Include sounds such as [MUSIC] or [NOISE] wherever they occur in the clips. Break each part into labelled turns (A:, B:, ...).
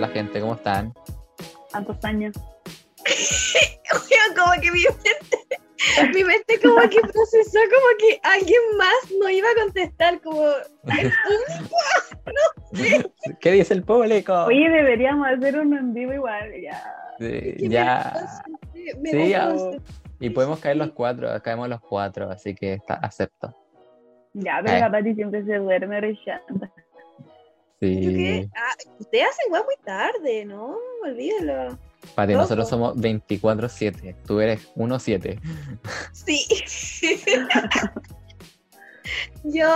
A: Hola gente, ¿cómo están?
B: ¿Cuántos años? [LAUGHS]
C: Como que mi mente, mi mente como que procesó como que alguien más no iba a contestar, como el [LAUGHS] público, no sé.
A: ¿Qué dice el público?
B: Oye, deberíamos hacer uno en vivo igual, ya.
A: Sí, ya.
C: me
A: Sí, ya. Y podemos caer los cuatro, caemos los cuatro, así que está, acepto.
B: Ya, pero
A: Eh.
B: la Pati siempre se duerme
C: Yo
A: Sí.
C: ah, ustedes hacen weá muy tarde, ¿no? Olvídalo.
A: Pati,
C: Loco.
A: nosotros somos 24-7, tú eres 1-7.
C: Sí. [LAUGHS] Yo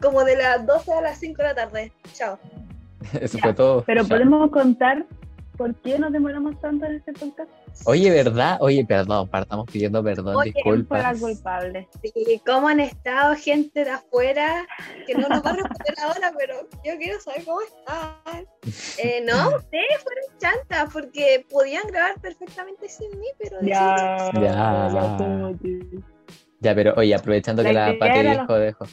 C: como de las 12 a las 5 de la tarde. Chao.
A: Eso
B: Ya,
A: fue todo.
B: Pero
A: Chao.
B: podemos contar por qué nos demoramos tanto en este podcast.
A: Oye, ¿verdad? Oye, perdón, partamos pidiendo perdón,
C: Oye,
B: ¿Quién fue la
A: disculpas.
B: culpable?
C: Sí, ¿Cómo han estado gente de afuera? Que no nos va a responder ahora, pero yo quiero saber cómo están. Eh, no, ustedes fueron chantas porque podían grabar perfectamente sin mí, pero
B: Ya,
A: Ya.
B: ya
A: Ya, pero oye, aprovechando que
B: La
A: Pati dijo, dejo.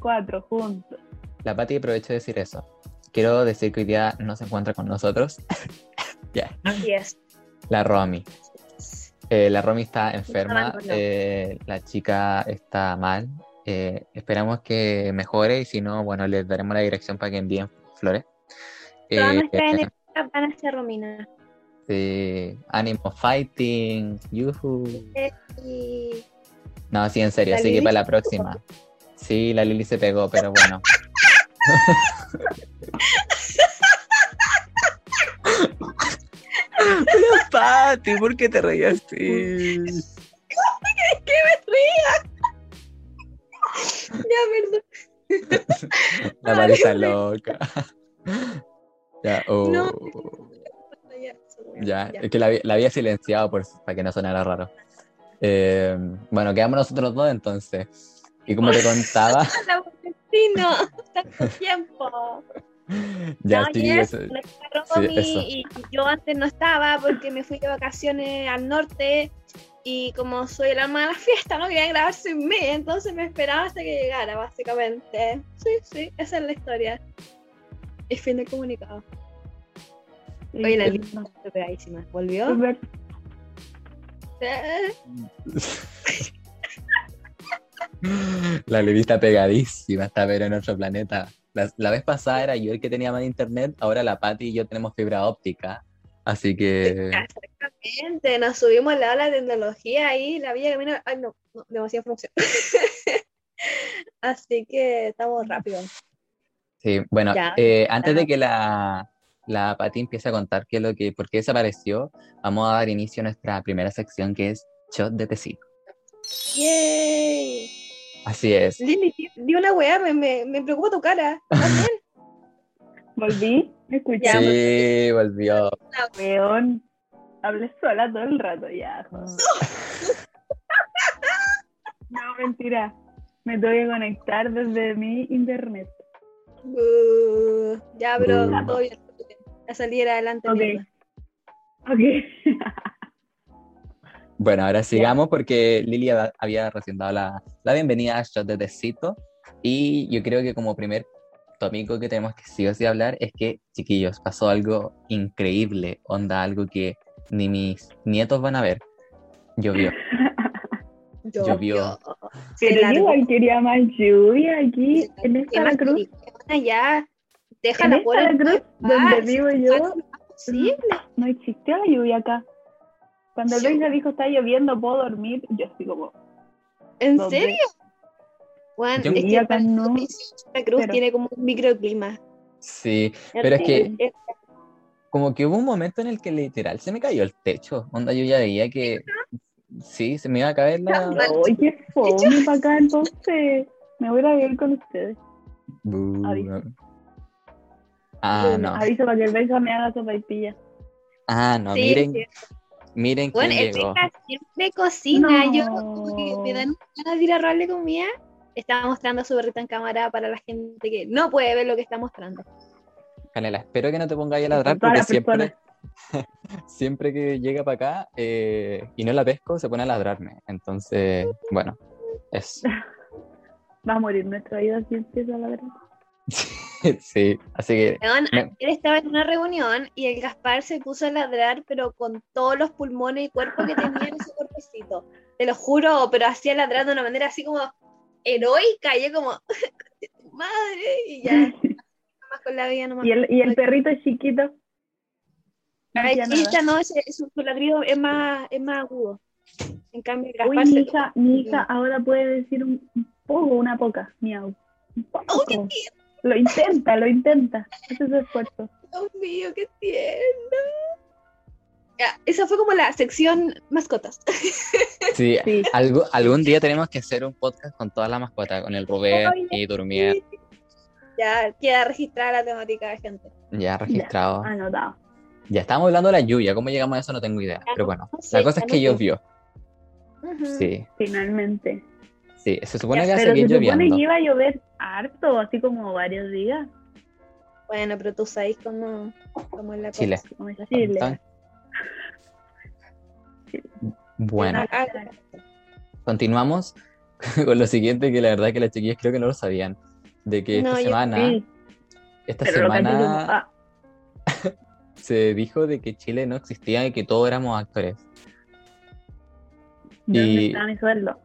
B: cuatro juntos.
A: La Pati aprovechó de decir eso. Quiero decir que hoy día no se encuentra con nosotros. [LAUGHS] ya,
C: así es.
A: La Romy. Eh, la Romy está enferma, eh, la chica está mal. eh, esperamos que mejore y si no, bueno, les daremos la dirección para que envíen flores.
C: Todas nuestras energías van hacia Romina.
A: sí, ánimo fighting, yuhu.
C: Y
A: No, sí, en serio,
C: La
A: así que
C: Lili
A: para la próxima. Sí, la Lili se pegó, pero bueno. [LAUGHS] Pero Pati, ¿por qué te reías así? [LAUGHS]
C: que me ría. ya, perdón.
A: La Pati está loca. Ya, oh.
C: No.
A: Ya, es que la, había- la había silenciado por, para que no sonara raro. Eh, bueno, quedamos nosotros dos entonces. Y como te [LAUGHS] contaba,
C: La Valentino, [LAUGHS] tanto tiempo.
A: Ya
C: no, no está Romy
A: sí, eso.
C: y yo antes no estaba porque me fui de vacaciones al norte y como soy el alma de la [LAUGHS] fiesta no quería grabar sin mí, entonces me esperaba hasta que llegara, básicamente. Sí, sí, esa es la historia. Es fin de comunicado. Oye, la
B: Sí, [LAUGHS] [LAUGHS]
C: lista está pegadísima. ¿Volvió?
A: La Levi está pegadísima, está pero en otro planeta. La, la vez pasada era yo el que tenía más internet, ahora la Pati y yo tenemos fibra óptica. Así que
C: Exactamente, nos subimos a la ola de tecnología ahí, la villa camino. Ay, no, no demasiada función. [LAUGHS] Así que estamos rápido.
A: sí, bueno,
C: Ya.
A: eh, antes de que la, la Pati empiece a contar qué es lo que, por qué desapareció, vamos a dar inicio a nuestra primera sección que es Shot de Tecito.
C: ¡Yay!
A: Así es.
C: Lili, di- una weá, me, me, me preocupa tu cara. [LAUGHS]
B: Volví, me escuchamos.
A: Sí, volvió.
B: Weón. Hablé sola todo el rato ya. [LAUGHS] No, mentira. Me tengo que conectar desde mi internet.
C: Uh, ya, pero
A: Uh.
C: todo bien. A salir adelante.
B: Ok.
C: mierda.
B: Ok. [LAUGHS]
A: Bueno, ahora sigamos porque Lili hab- había recién dado la, la bienvenida a Shot de Tecito. Y yo creo que como primer tópico que tenemos que sí o sí hablar es que, chiquillos, pasó algo increíble, onda, algo que ni mis nietos van a ver. Llovió. [LAUGHS] Llovió.
C: Se
B: Pero yo
C: largó.
B: igual quería más lluvia aquí en
C: ¿Qué
B: esta cruz.
C: Ya, por
B: la cruz donde vivo yo
C: Sí,
B: no existió la lluvia acá. Cuando el
C: Sí.
B: Benja dijo está lloviendo, puedo dormir, yo así como,
C: ¿en serio? Juan,
A: Yo-
C: es que
B: acá no,
C: Santa Cruz
B: pero-
C: tiene como un microclima.
A: Sí, pero es que
C: Es-
A: como que hubo un momento en el que literal se me cayó el techo. Onda, yo ya veía que sí, se me iba a caer la...
B: Oye, qué [LAUGHS] fome para acá entonces. Me voy a ir con ustedes.
A: Bu-
B: Aviso.
A: Ah, no.
B: Aviso para que el Benja me haga sopa y pilla.
A: Ah, no,
C: Sí,
A: miren,
C: sí.
A: Miren
C: Bueno,
A: quién
C: el
A: llegó.
C: Siempre cocina.
B: No.
C: Yo como que me dan ganas de ir a robarle comida. Estaba mostrando su berrita en cámara para la gente que no puede ver lo que está mostrando.
A: Canela, espero que no te pongas ahí a ladrar porque siempre, [LAUGHS] siempre que llega para acá eh, y no la pesco, se pone a ladrarme. Entonces, bueno, es. [LAUGHS]
B: Va a morir nuestra vida si empieza a ladrar. [LAUGHS]
A: sí, así que Me-
C: ayer estaba en una reunión y el Gaspar se puso a ladrar, pero con todos los pulmones y cuerpo que tenía en ese cuerpecito. Te lo juro, pero hacía ladrar de una manera así como heroica. Y yo como, [LAUGHS] madre, y ya, más con la vida nomás.
B: Y el, y el perrito chiquito. no
C: chiquita, no, ese, su, su ladrido es más, es más agudo. En cambio, el
B: Uy,
C: Gaspar
B: mi
C: se-
B: hija, mi hija ahora puede decir un, poco, una poca, miau. Un poco.
C: Uy,
B: Lo intenta, lo intenta. Ese es su esfuerzo.
C: Dios mío, qué tierno. Ya, esa fue como la sección mascotas. [LAUGHS]
A: sí,
B: Sí.
A: algo, algún día tenemos que hacer un podcast con todas las mascotas, con el Rubén
C: Ay,
A: y Durmier,
C: Ya queda registrada la temática de gente.
A: ya registrado.
B: Anotado.
A: Ya estábamos hablando de la lluvia, ¿cómo llegamos a eso? No tengo idea,
C: Ya
A: pero
C: no-
A: bueno,
C: no sé,
A: la cosa es que
C: no sé.
A: llovió, sí,
B: Finalmente.
A: Sí, se supone
C: Ya,
A: que a
B: Pero se supone que iba a llover harto, así como varios días.
C: Bueno, pero tú sabes cómo, cómo es la cosa.
A: Chile.
B: Como es Chile. [LAUGHS]
A: Bueno, continuamos [LAUGHS] con lo siguiente, que la verdad que las chiquillas creo que no lo sabían, de que esta
C: No,
A: semana,
B: Sí,
A: esta
B: pero
A: semana
B: ah, [LAUGHS]
A: se dijo de que Chile no existía y que todos éramos actores.
B: ¿dónde
A: Y-
B: está mi sueldo?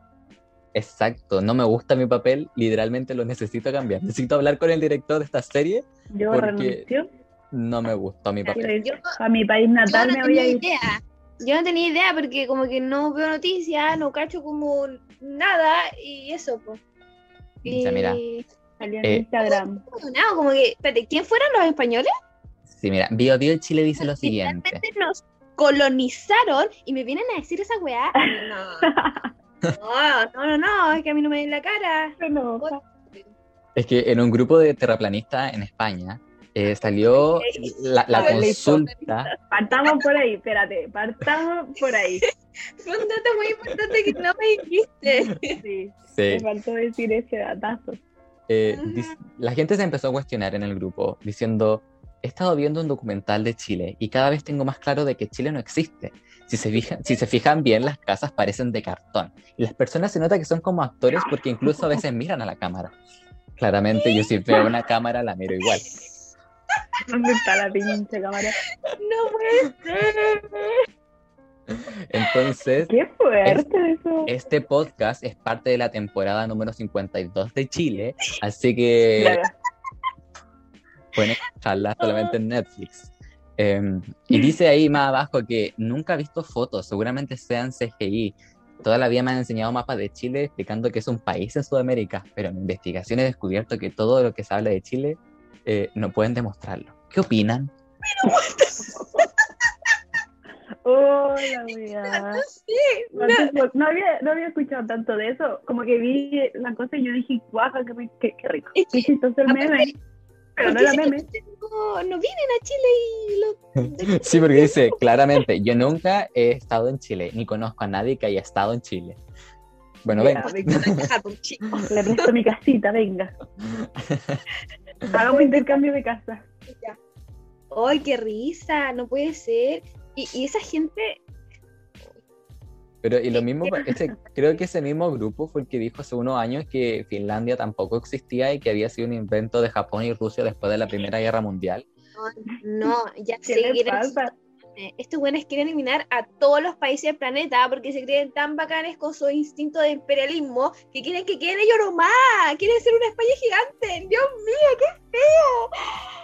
A: Exacto, no me gusta mi papel, literalmente lo necesito cambiar. [LAUGHS] Necesito hablar con el director de esta serie,
B: Yo
A: porque
B: renuncio.
A: no me gustó mi papel.
C: Yo-
B: A mi país
C: Yo
B: natal
C: no
B: me
C: tenía
B: ir.
C: idea. Yo no tenía idea porque como que no veo noticias, no cacho como nada y eso, pues.
A: O sea, mira.
B: Salió en
A: Eh,
B: Instagram.
C: No, como que, espérate, ¿quién fueron los españoles?
A: Sí, mira, Bio Bio Chile dice lo siguiente.
C: Nos colonizaron y me vienen a decir esa weá. No, [LAUGHS] no, no, no, no, es que a mí no me den la cara.
B: Se enoja.
A: Es que en un grupo de terraplanistas en España eh, salió la, la consulta.
B: Partamos por ahí, espérate, partamos por ahí. [LAUGHS]
C: Fue un dato muy importante que no me dijiste.
B: Sí,
A: Sí,
B: me faltó decir ese datazo.
A: eh, la gente se empezó a cuestionar en el grupo diciendo, he estado viendo un documental de Chile y cada vez tengo más claro de que Chile no existe. Si se, fijan, si se fijan bien, las casas parecen de cartón. Y las personas se nota que son como actores porque incluso a veces miran a la cámara. Claramente yo si veo una cámara la miro igual.
B: ¿Dónde está la pinche cámara?
C: No puede ser.
A: Entonces,
B: Qué fuerte eso.
A: este podcast es parte de la temporada número 52 de Chile, así que
B: Claro.
A: pueden escucharla solamente en Netflix. Eh, y dice ahí más abajo que nunca ha visto fotos, seguramente sean CGI. Toda la vida me han enseñado mapas de Chile explicando que es un país en Sudamérica, pero en investigación he descubierto que todo lo que se habla de Chile eh, no pueden demostrarlo. ¿Qué opinan? [LAUGHS]
B: Hola.
C: No sé.
B: No,
C: No,
B: no había, no había escuchado tanto de eso. Como que vi la cosa y yo dije, guaja, qué, qué, qué rico.
C: Es que,
B: chistoso el meme. Pero no era meme.
C: No, no vienen a Chile y lo. [LAUGHS]
A: Sí, porque dice claramente, yo nunca he estado en Chile, ni conozco a nadie que haya estado en Chile. Bueno, venga.
B: venga. [LAUGHS] Le presto mi casita, venga. [LAUGHS] Hagamos intercambio de casa.
C: Ya. ¡Ay, qué risa! No puede ser. Y, y esa gente.
A: Pero y lo [LAUGHS] mismo, ese- creo que ese mismo grupo fue el que dijo hace unos años que Finlandia tampoco existía y que había sido un invento de Japón y Rusia después de la Primera Guerra Mundial.
C: No, ya
B: ¿Qué
C: sé.
B: pasa?
C: Estos buenos quieren eliminar a todos los países del planeta porque se creen tan bacanes con su instinto de imperialismo que quieren que queden ellos nomás. Quieren ser una España gigante. Dios mío, qué feo.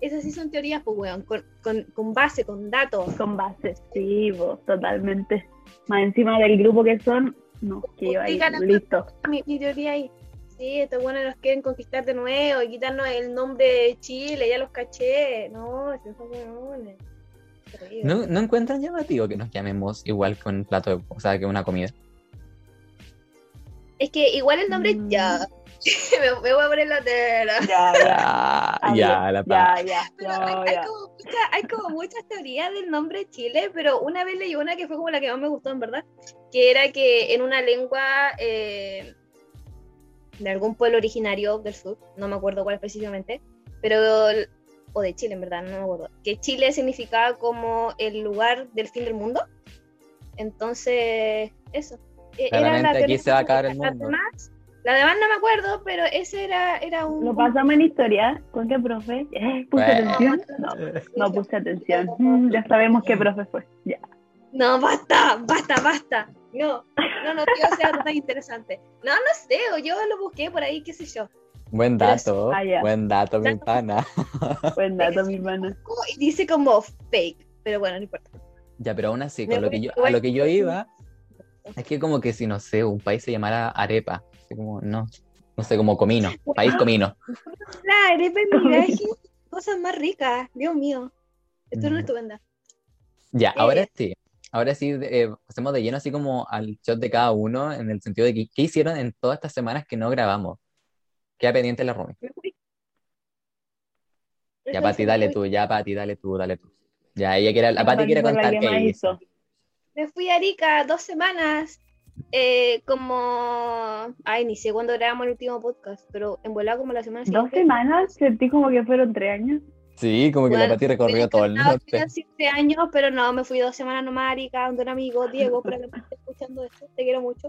C: Esas sí son teorías, pues, weón, con, con, con base, con datos.
B: Con bases, sí, vos, totalmente. Más encima del grupo que son, no, que yo ahí, listo.
C: Mi, mi teoría ahí. Sí, estos buenos nos quieren conquistar de nuevo y quitarnos el nombre de Chile, ya los caché. No, esos son weones. Terrible.
A: ¿No, ¿No encuentran llamativo que nos llamemos igual que un plato, de, o sea, que una comida?
C: Es que igual el nombre
B: Mm.
C: ya. [LAUGHS] me, me voy a poner la tela.
B: Ya, ya, [LAUGHS]
A: Ya, ya, la
B: ya, ya,
C: Pero
B: ya,
C: hay, hay
B: ya.
C: como mucha- hay como muchas teorías del nombre Chile, pero una vez leí una que fue como la que más me gustó, en verdad, que era que en una lengua eh, de algún pueblo originario del sur, no me acuerdo cuál específicamente, pero o de Chile, en verdad, no me acuerdo, que Chile significaba como el lugar del fin del mundo. Entonces, eso. E- Era
A: Claramente
C: la
A: aquí se va a acabar el mundo.
C: La demás no me acuerdo, pero ese era, era un.
B: Lo pasamos en historia. ¿Con qué profe? Eh, [LAUGHS] ¿Puse
A: Bueno.
B: atención? No, no [LAUGHS] puse atención. Mm, ya sabemos qué profe fue. Ya.
C: No, basta, basta, basta. No, no, no quiero ser algo tan interesante. No, no sé, o yo lo busqué por ahí, qué sé yo.
A: Buen dato,
B: Ah, [LAUGHS]
A: buen dato, mi pana.
B: Buen dato, mi hermana.
C: Como- Y dice como fake, pero bueno, no importa.
A: Ya, pero aún así, con lo que yo, a lo que yo iba, es que como que si, no sé, un país se llamara Arepa, así como, no, no sé, como Comino, país Comino.
C: La arepa en mi viaje, cosas más ricas, Dios mío. Esto es
A: Mm.
C: una estupenda.
A: Ya,
C: Eh.
A: ahora sí, ahora sí, eh, pasemos de lleno así como al shot de cada uno, en el sentido de que, ¿qué hicieron en todas estas semanas que no grabamos? Queda pendiente la Rumi. Ya, Pati, dale tú, ya, Pati, dale tú, dale tú. Ya, ella quiere, la Pati quiere contar qué hizo.
C: Me fui a Arica dos semanas, eh, como... Ay, ni sé cuándo grabamos el último podcast, pero en volada como la semana
B: Dos
C: siguiente.
B: semanas, sentí como que fueron tres años.
A: Sí, como que la
C: Bueno,
A: Pati recorrió todo el norte.
C: tres años, pero no, me fui dos semanas nomás a Arica, donde un amigo, Diego, para que me esté escuchando esto, te quiero mucho.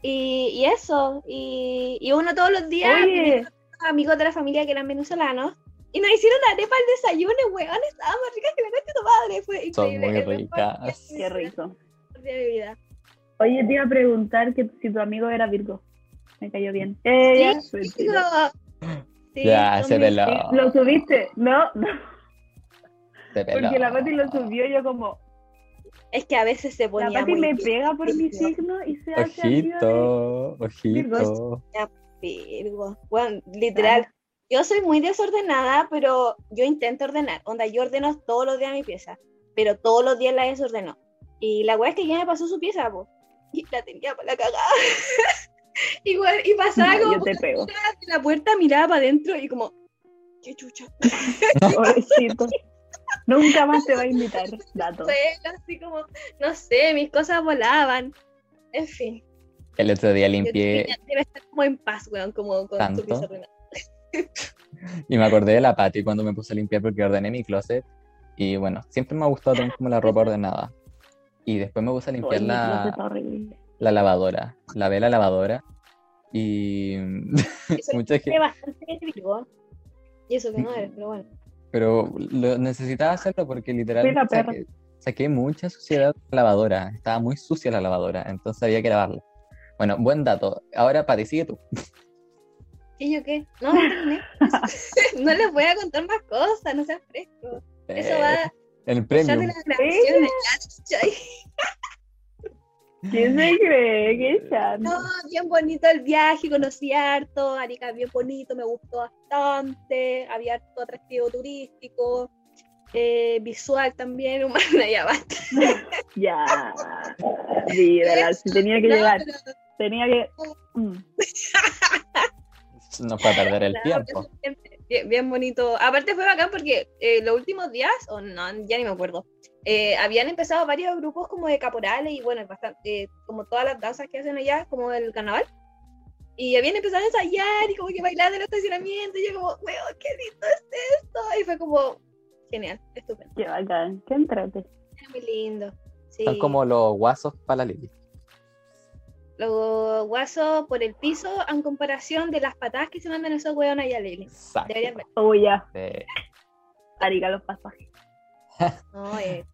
C: Y, y eso, y, y uno todos los días,
B: Oye,
C: amigos de la familia que eran venezolanos, y nos hicieron arepa al desayuno, weón, estaban más ricas que la noche de tu madre, fue
A: Son
C: increíble.
A: muy
C: el mejor
A: ricas.
B: qué rico.
C: de mi vida.
B: Oye, te iba a preguntar que si tu amigo era Virgo. Me cayó bien. Eh, ya,
C: Sí,
B: mentira.
C: Sí,
A: Ya, se peló.
B: ¿Lo subiste? No, no,
A: Se peló.
B: porque la Pati lo subió y yo como,
C: Es que a veces se
B: la
C: ponía
B: Pati
C: muy
B: me pega por mi
C: Virgo.
B: signo y se hace amiga de-
A: Ojito, ojito.
C: Virgo. Bueno, literal. Yo soy muy desordenada, pero yo intento ordenar. Onda, yo ordeno todos los días mi pieza, pero todos los días la desordenó. Y la weá es que ya me pasó su pieza, po. Y [LAUGHS] la tenía para la cagada. [LAUGHS] Igual, y pasaba
B: No,
C: como
B: yo te pego.
C: de la puerta, miraba para adentro y como, qué chucha. [LAUGHS]
B: Pobrecito. Nunca más te va a invitar, dato.
C: Fue así como, no sé, mis cosas volaban. En fin.
A: El otro día limpié
C: debe estar como en paz, weón, como con
A: Tanto.
C: su pieza ordenada.
A: y me acordé de la Pati cuando me puse a limpiar porque ordené mi closet. Y bueno, siempre me ha gustado tener como la ropa ordenada. Y después me puse a limpiar
B: Oye,
A: la, la lavadora. Lavé la lavadora. Y
C: Eso [LAUGHS]
A: mucha gente,
C: bastante. Y eso que no eres, pero bueno.
A: pero lo necesitaba hacerlo porque literalmente saqué, saqué mucha suciedad de la lavadora. Estaba muy sucia la lavadora, entonces había que lavarla. Bueno, buen dato. Ahora, Pati, sigue tú. [LAUGHS]
C: ¿Qué yo qué? No, no terminé. [LAUGHS] no les voy a contar más cosas, no sean frescos. Eso va
A: El
C: de las ¿cachai? [LAUGHS]
B: ¿Quién se cree? ¿Qué?
C: No, bien bonito el viaje, conocí harto, Arica bien bonito, me gustó bastante, había harto atractivo turístico, eh, visual también, [LAUGHS] humano, ya basta. [LAUGHS]
B: Ya. Si tenía que
C: No,
B: llegar.
C: pero-
B: Tenía que. Mm.
A: No fue a perder el
C: No,
A: tiempo.
C: Bien, bien- bien bonito. Aparte fue bacán porque eh, los últimos días, o no, ya ni me acuerdo, eh, habían empezado varios grupos como de caporales y bueno, bastante, eh, como todas las danzas que hacen allá, como el carnaval. Y habían empezado a ensayar y como que bailar en el estacionamiento y yo como, weón, qué lindo es esto. Y fue como, genial, estupendo.
B: Qué bacán. Qué entrete.
C: Era muy lindo. Sí.
A: Son como los guasos para la Lili.
C: Los guasos por el piso en comparación de las patadas que se mandan esos weones allá, Lili.
A: Exacto.
C: Deberían ver.
B: Oh, ya.
A: Eh,
B: los pasajes. [LAUGHS]
C: No, eh,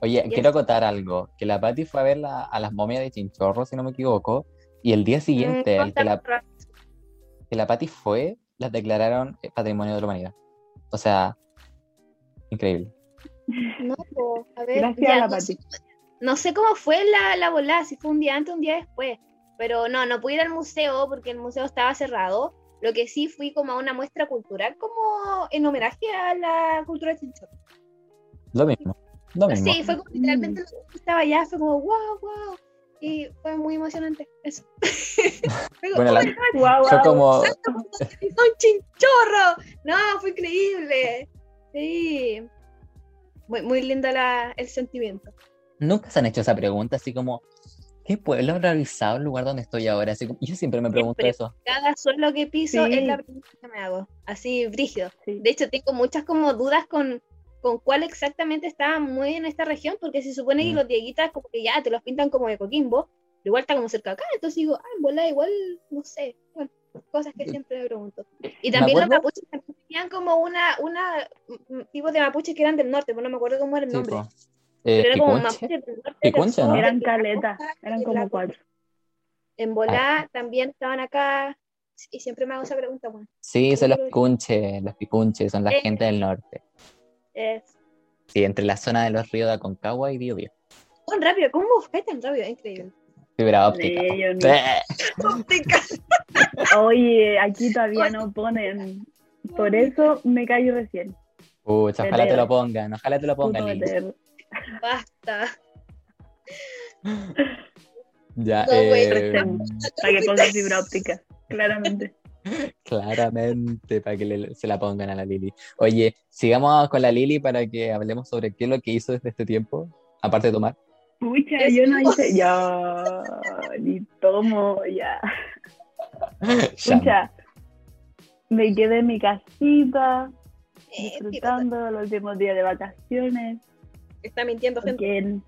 A: Oye, quiero acotar algo. Que la Pati fue a ver la- a las momias de Chinchorro, si no me equivoco. Y el día siguiente,
C: mm,
A: el que la, que la Pati fue, las declararon eh, Patrimonio de la Humanidad. O sea, increíble.
C: No, a ver,
B: Gracias
C: ya,
B: a la Pati.
C: No sé cómo fue la, la volada, si fue un día antes o un día después, pero no, no pude ir al museo porque el museo estaba cerrado. Lo que sí fui como a una muestra cultural, como en homenaje a la cultura de Chinchorro.
A: Lo mismo. Lo mismo.
C: Sí, fue como literalmente lo que estaba allá, fue como wow, wow. Y fue muy emocionante eso. [LAUGHS] Fue como,
A: Bueno, la-
C: "Oh
A: fue
B: guau.
A: como.
C: ¡Un chinchorro! No, fue increíble. Sí. Muy, muy lindo la, el sentimiento.
A: Nunca se han hecho esa pregunta, así como. ¿Qué pueblo habrá realizado el lugar donde estoy ahora? Así como- yo siempre me pregunto
C: Siempre.
A: eso.
C: Cada suelo que piso
B: Sí.
C: es la pregunta que me hago. Así, brígido.
B: Sí.
C: De hecho, tengo muchas como dudas con, con cuál exactamente estaba muy en esta región, porque se supone que
A: Mm.
C: los dieguitas como que ya te los pintan como de Coquimbo, igual está como cerca acá, entonces digo, ah, en volada igual, no sé, bueno, cosas que siempre me pregunto. Y también los mapuches tenían como una, una tipos de mapuches que eran del norte, pero no me acuerdo cómo era el
A: Sí,
C: nombre.
A: po. Eh,
C: pero era como.
A: Picunche,
C: del
A: ¿no?
B: Eran caletas, eran como cuatro.
C: En volá también estaban acá, y siempre me hago esa pregunta, bueno,
A: Sí, son los picunches, los picunches, son la
C: Eh.
A: gente del norte.
C: es...
A: Sí, entre la zona de los ríos de Aconcagua y Biobío.
C: Tan rápido, ¿cómo buscáis tan rápido? Es increíble.
A: Fibra óptica.
B: Ni-
A: Sí. [LAUGHS]
B: Oye, aquí todavía no ponen. Por eso me callo recién.
A: Pucha, ojalá te lo pongan, ojalá te lo pongan.
C: Basta.
A: Ya,
C: No, güey,
A: eh,
B: Para que ponga fibra óptica, claramente.
A: claramente, para que le- se la pongan a la Lili. Oye, sigamos con la Lili para que hablemos sobre qué es lo que hizo desde este tiempo, aparte de tomar.
B: Pucha, yo no hice. Ya, [LAUGHS] ni tomo, ya. Pucha, me quedé en mi casita,
C: Eh,
B: disfrutando los últimos días de vacaciones.
C: Está mintiendo gente.
B: Porque en-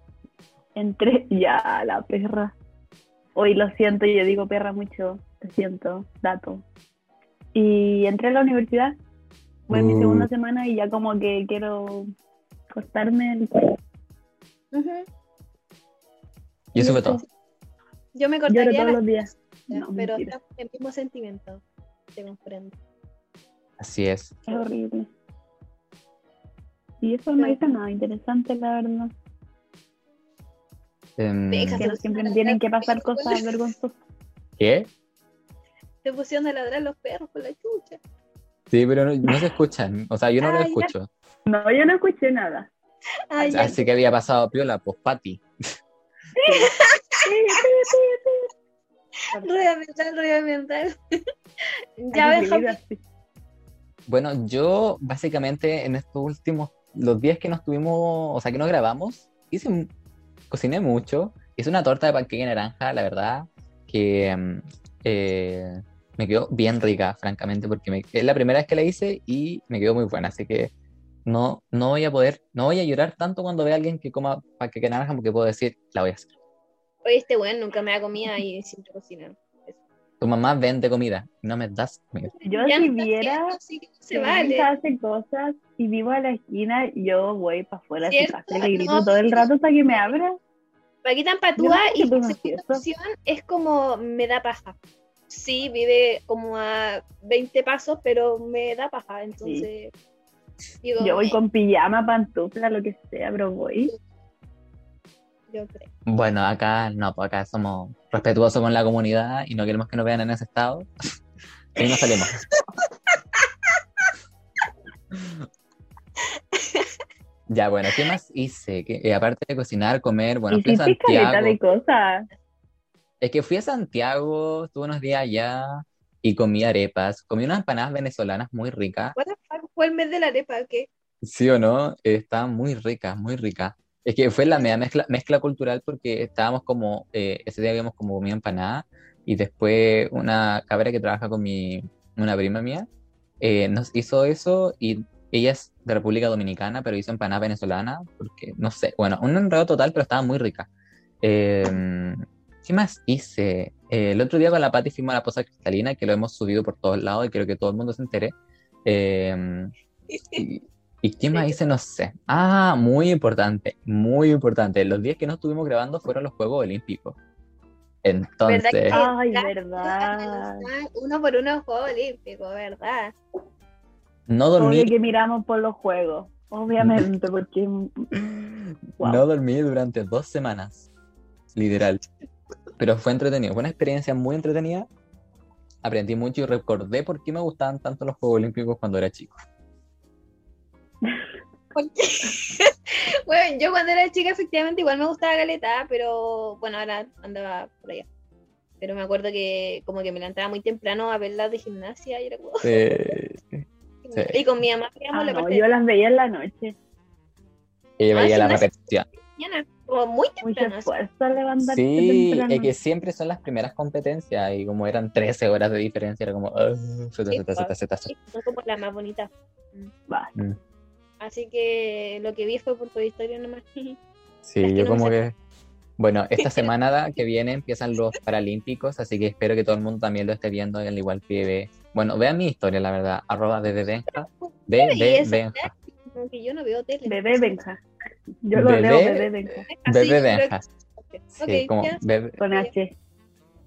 B: entré. [LAUGHS] Ya, la perra. Hoy lo siento, yo digo perra mucho. Lo siento, dato. Y entré a la universidad. Fue mi
A: Uh.
B: segunda semana y ya como que quiero cortarme el.
C: Ujú.
A: Y eso fue todo.
C: Yo me cortaría
B: todos
C: la
B: los días. No,
C: pero está el mismo sentimiento. Te comprendo.
A: Así es.
B: Es horrible. Y eso no hizo nada interesante, la verdad.
A: Em.
B: Que siempre me tienen que pasar cosas vergonzosas.
A: ¿Qué?
C: Te pusieron a ladrar los perros con la chucha.
A: Sí, pero no, no se escuchan. O sea, yo no lo
C: Ah, ya.
A: escucho.
B: No, yo no escuché nada.
C: Ay, ya.
A: Así que había pasado piola, pues Pati. [LAUGHS]
C: Rueda mental, rueda mental. ya ves.
A: Bueno, yo básicamente en estos últimos, los días que nos tuvimos, o sea, que no grabamos, hice, cociné mucho, hice una torta de panqueque naranja, la verdad, que mm, eh, me quedó bien rica, francamente, porque me- es la primera vez que la hice y me quedó muy buena, así que no, no voy a poder, no voy a llorar tanto cuando vea a alguien que coma panqueque naranja, porque puedo decir, la voy a hacer.
C: Oye, este weón nunca me da comida y siempre cocina.
A: Tu mamá vende comida, no me das comida.
B: Yo
C: Ya
B: si
C: no
B: viera
C: que no se vale.
B: hija hace cosas y vivo a la esquina, yo voy para afuera de casa y le grito
C: No.
B: todo el rato hasta que me abra.
C: Paquita
B: Yo
C: Patúa
B: no sé
C: y la opción es como me da paja. Sí, vive como a 20 pasos, pero me da paja, entonces digo,
B: Yo voy
C: eh,
B: con pijama, pantufla, lo que sea, pero voy.
C: Yo creo.
A: Bueno, acá no, pues acá somos respetuosos con la comunidad y no queremos que nos vean en ese estado. [LAUGHS] Y no salimos. [LAUGHS] Ya, bueno, ¿qué más hice? ¿Qué- eh, aparte de cocinar, comer, bueno, fui a Santiago.
B: de cosas.
A: Es que fui a Santiago, estuve unos días allá y comí arepas. Comí unas empanadas venezolanas muy ricas.
C: Fuck, fue el mes de la arepa, ¿qué?
A: ¿Sí o no? Eh, Estaban muy ricas, muy ricas. Es que fue la media mezcla, mezcla cultural porque estábamos como, eh, ese día habíamos como comido empanada y después una cabra que trabaja con mi, una prima mía, eh, nos hizo eso y ella es de República Dominicana, pero hizo empanada venezolana, porque no sé, bueno, un enredo total, pero estaba muy rica. Eh, ¿qué más hice? Eh, el otro día con la Pati fuimos a la Poza Cristalina, que lo hemos subido por todos lados y creo que todo el mundo se entere. Eh, ¿y qué más hice? No sé. Ah, muy importante, muy importante. Los días que no estuvimos grabando fueron los Juegos Olímpicos. Entonces,
C: ¿Verdad que-
B: Ay, verdad.
C: Uno por uno juego olímpico, ¿verdad?
A: no
B: Obvio
A: dormí,
B: que miramos por los juegos. Obviamente, [LAUGHS] porque Wow.
A: no dormí durante dos semanas, literal. Pero fue entretenido, fue una experiencia muy entretenida. Aprendí mucho y recordé por qué me gustaban tanto los Juegos Olímpicos cuando era chico.
C: Porque, [LAUGHS] bueno, yo cuando era chica efectivamente igual me gustaba Galeta, pero bueno, ahora andaba por allá. Pero me acuerdo que como que me levantaba muy temprano a ver las de gimnasia y era como... [LAUGHS]
A: Sí.
C: Y con mi mamá veíamos
B: Ah,
C: la
B: no, yo
C: de
B: las veía en la noche.
A: ella
C: Ah,
A: veía la repetición.
C: como muy temprano.
A: Sí,
B: temprano.
A: es que siempre son las primeras competencias y como eran 13 horas de diferencia, era como... zeta,
C: Sí,
A: zeta, zeta, zeta,
C: Sí,
A: zeta.
C: son como las más bonitas.
B: Va.
A: Mm.
C: Así que lo que vi fue por tu historia nomás. [LAUGHS]
A: Sí, [LAUGHS]
C: que
A: yo
C: no
A: como que Bueno, esta [LAUGHS] semana que viene empiezan los Paralímpicos, así que espero que todo el mundo también lo esté viendo, al igual que ve. Bueno, vean mi historia, la verdad. Arroba bebebenja. Bebebenja.
C: Como que yo no veo tele.
B: Bebé Benja. Yo lo
A: Bebé-
B: leo Bebé Benja.
C: Así,
A: Bebebenja.
C: creo
A: Sí, como
C: ya.
A: bebe-
B: Con H.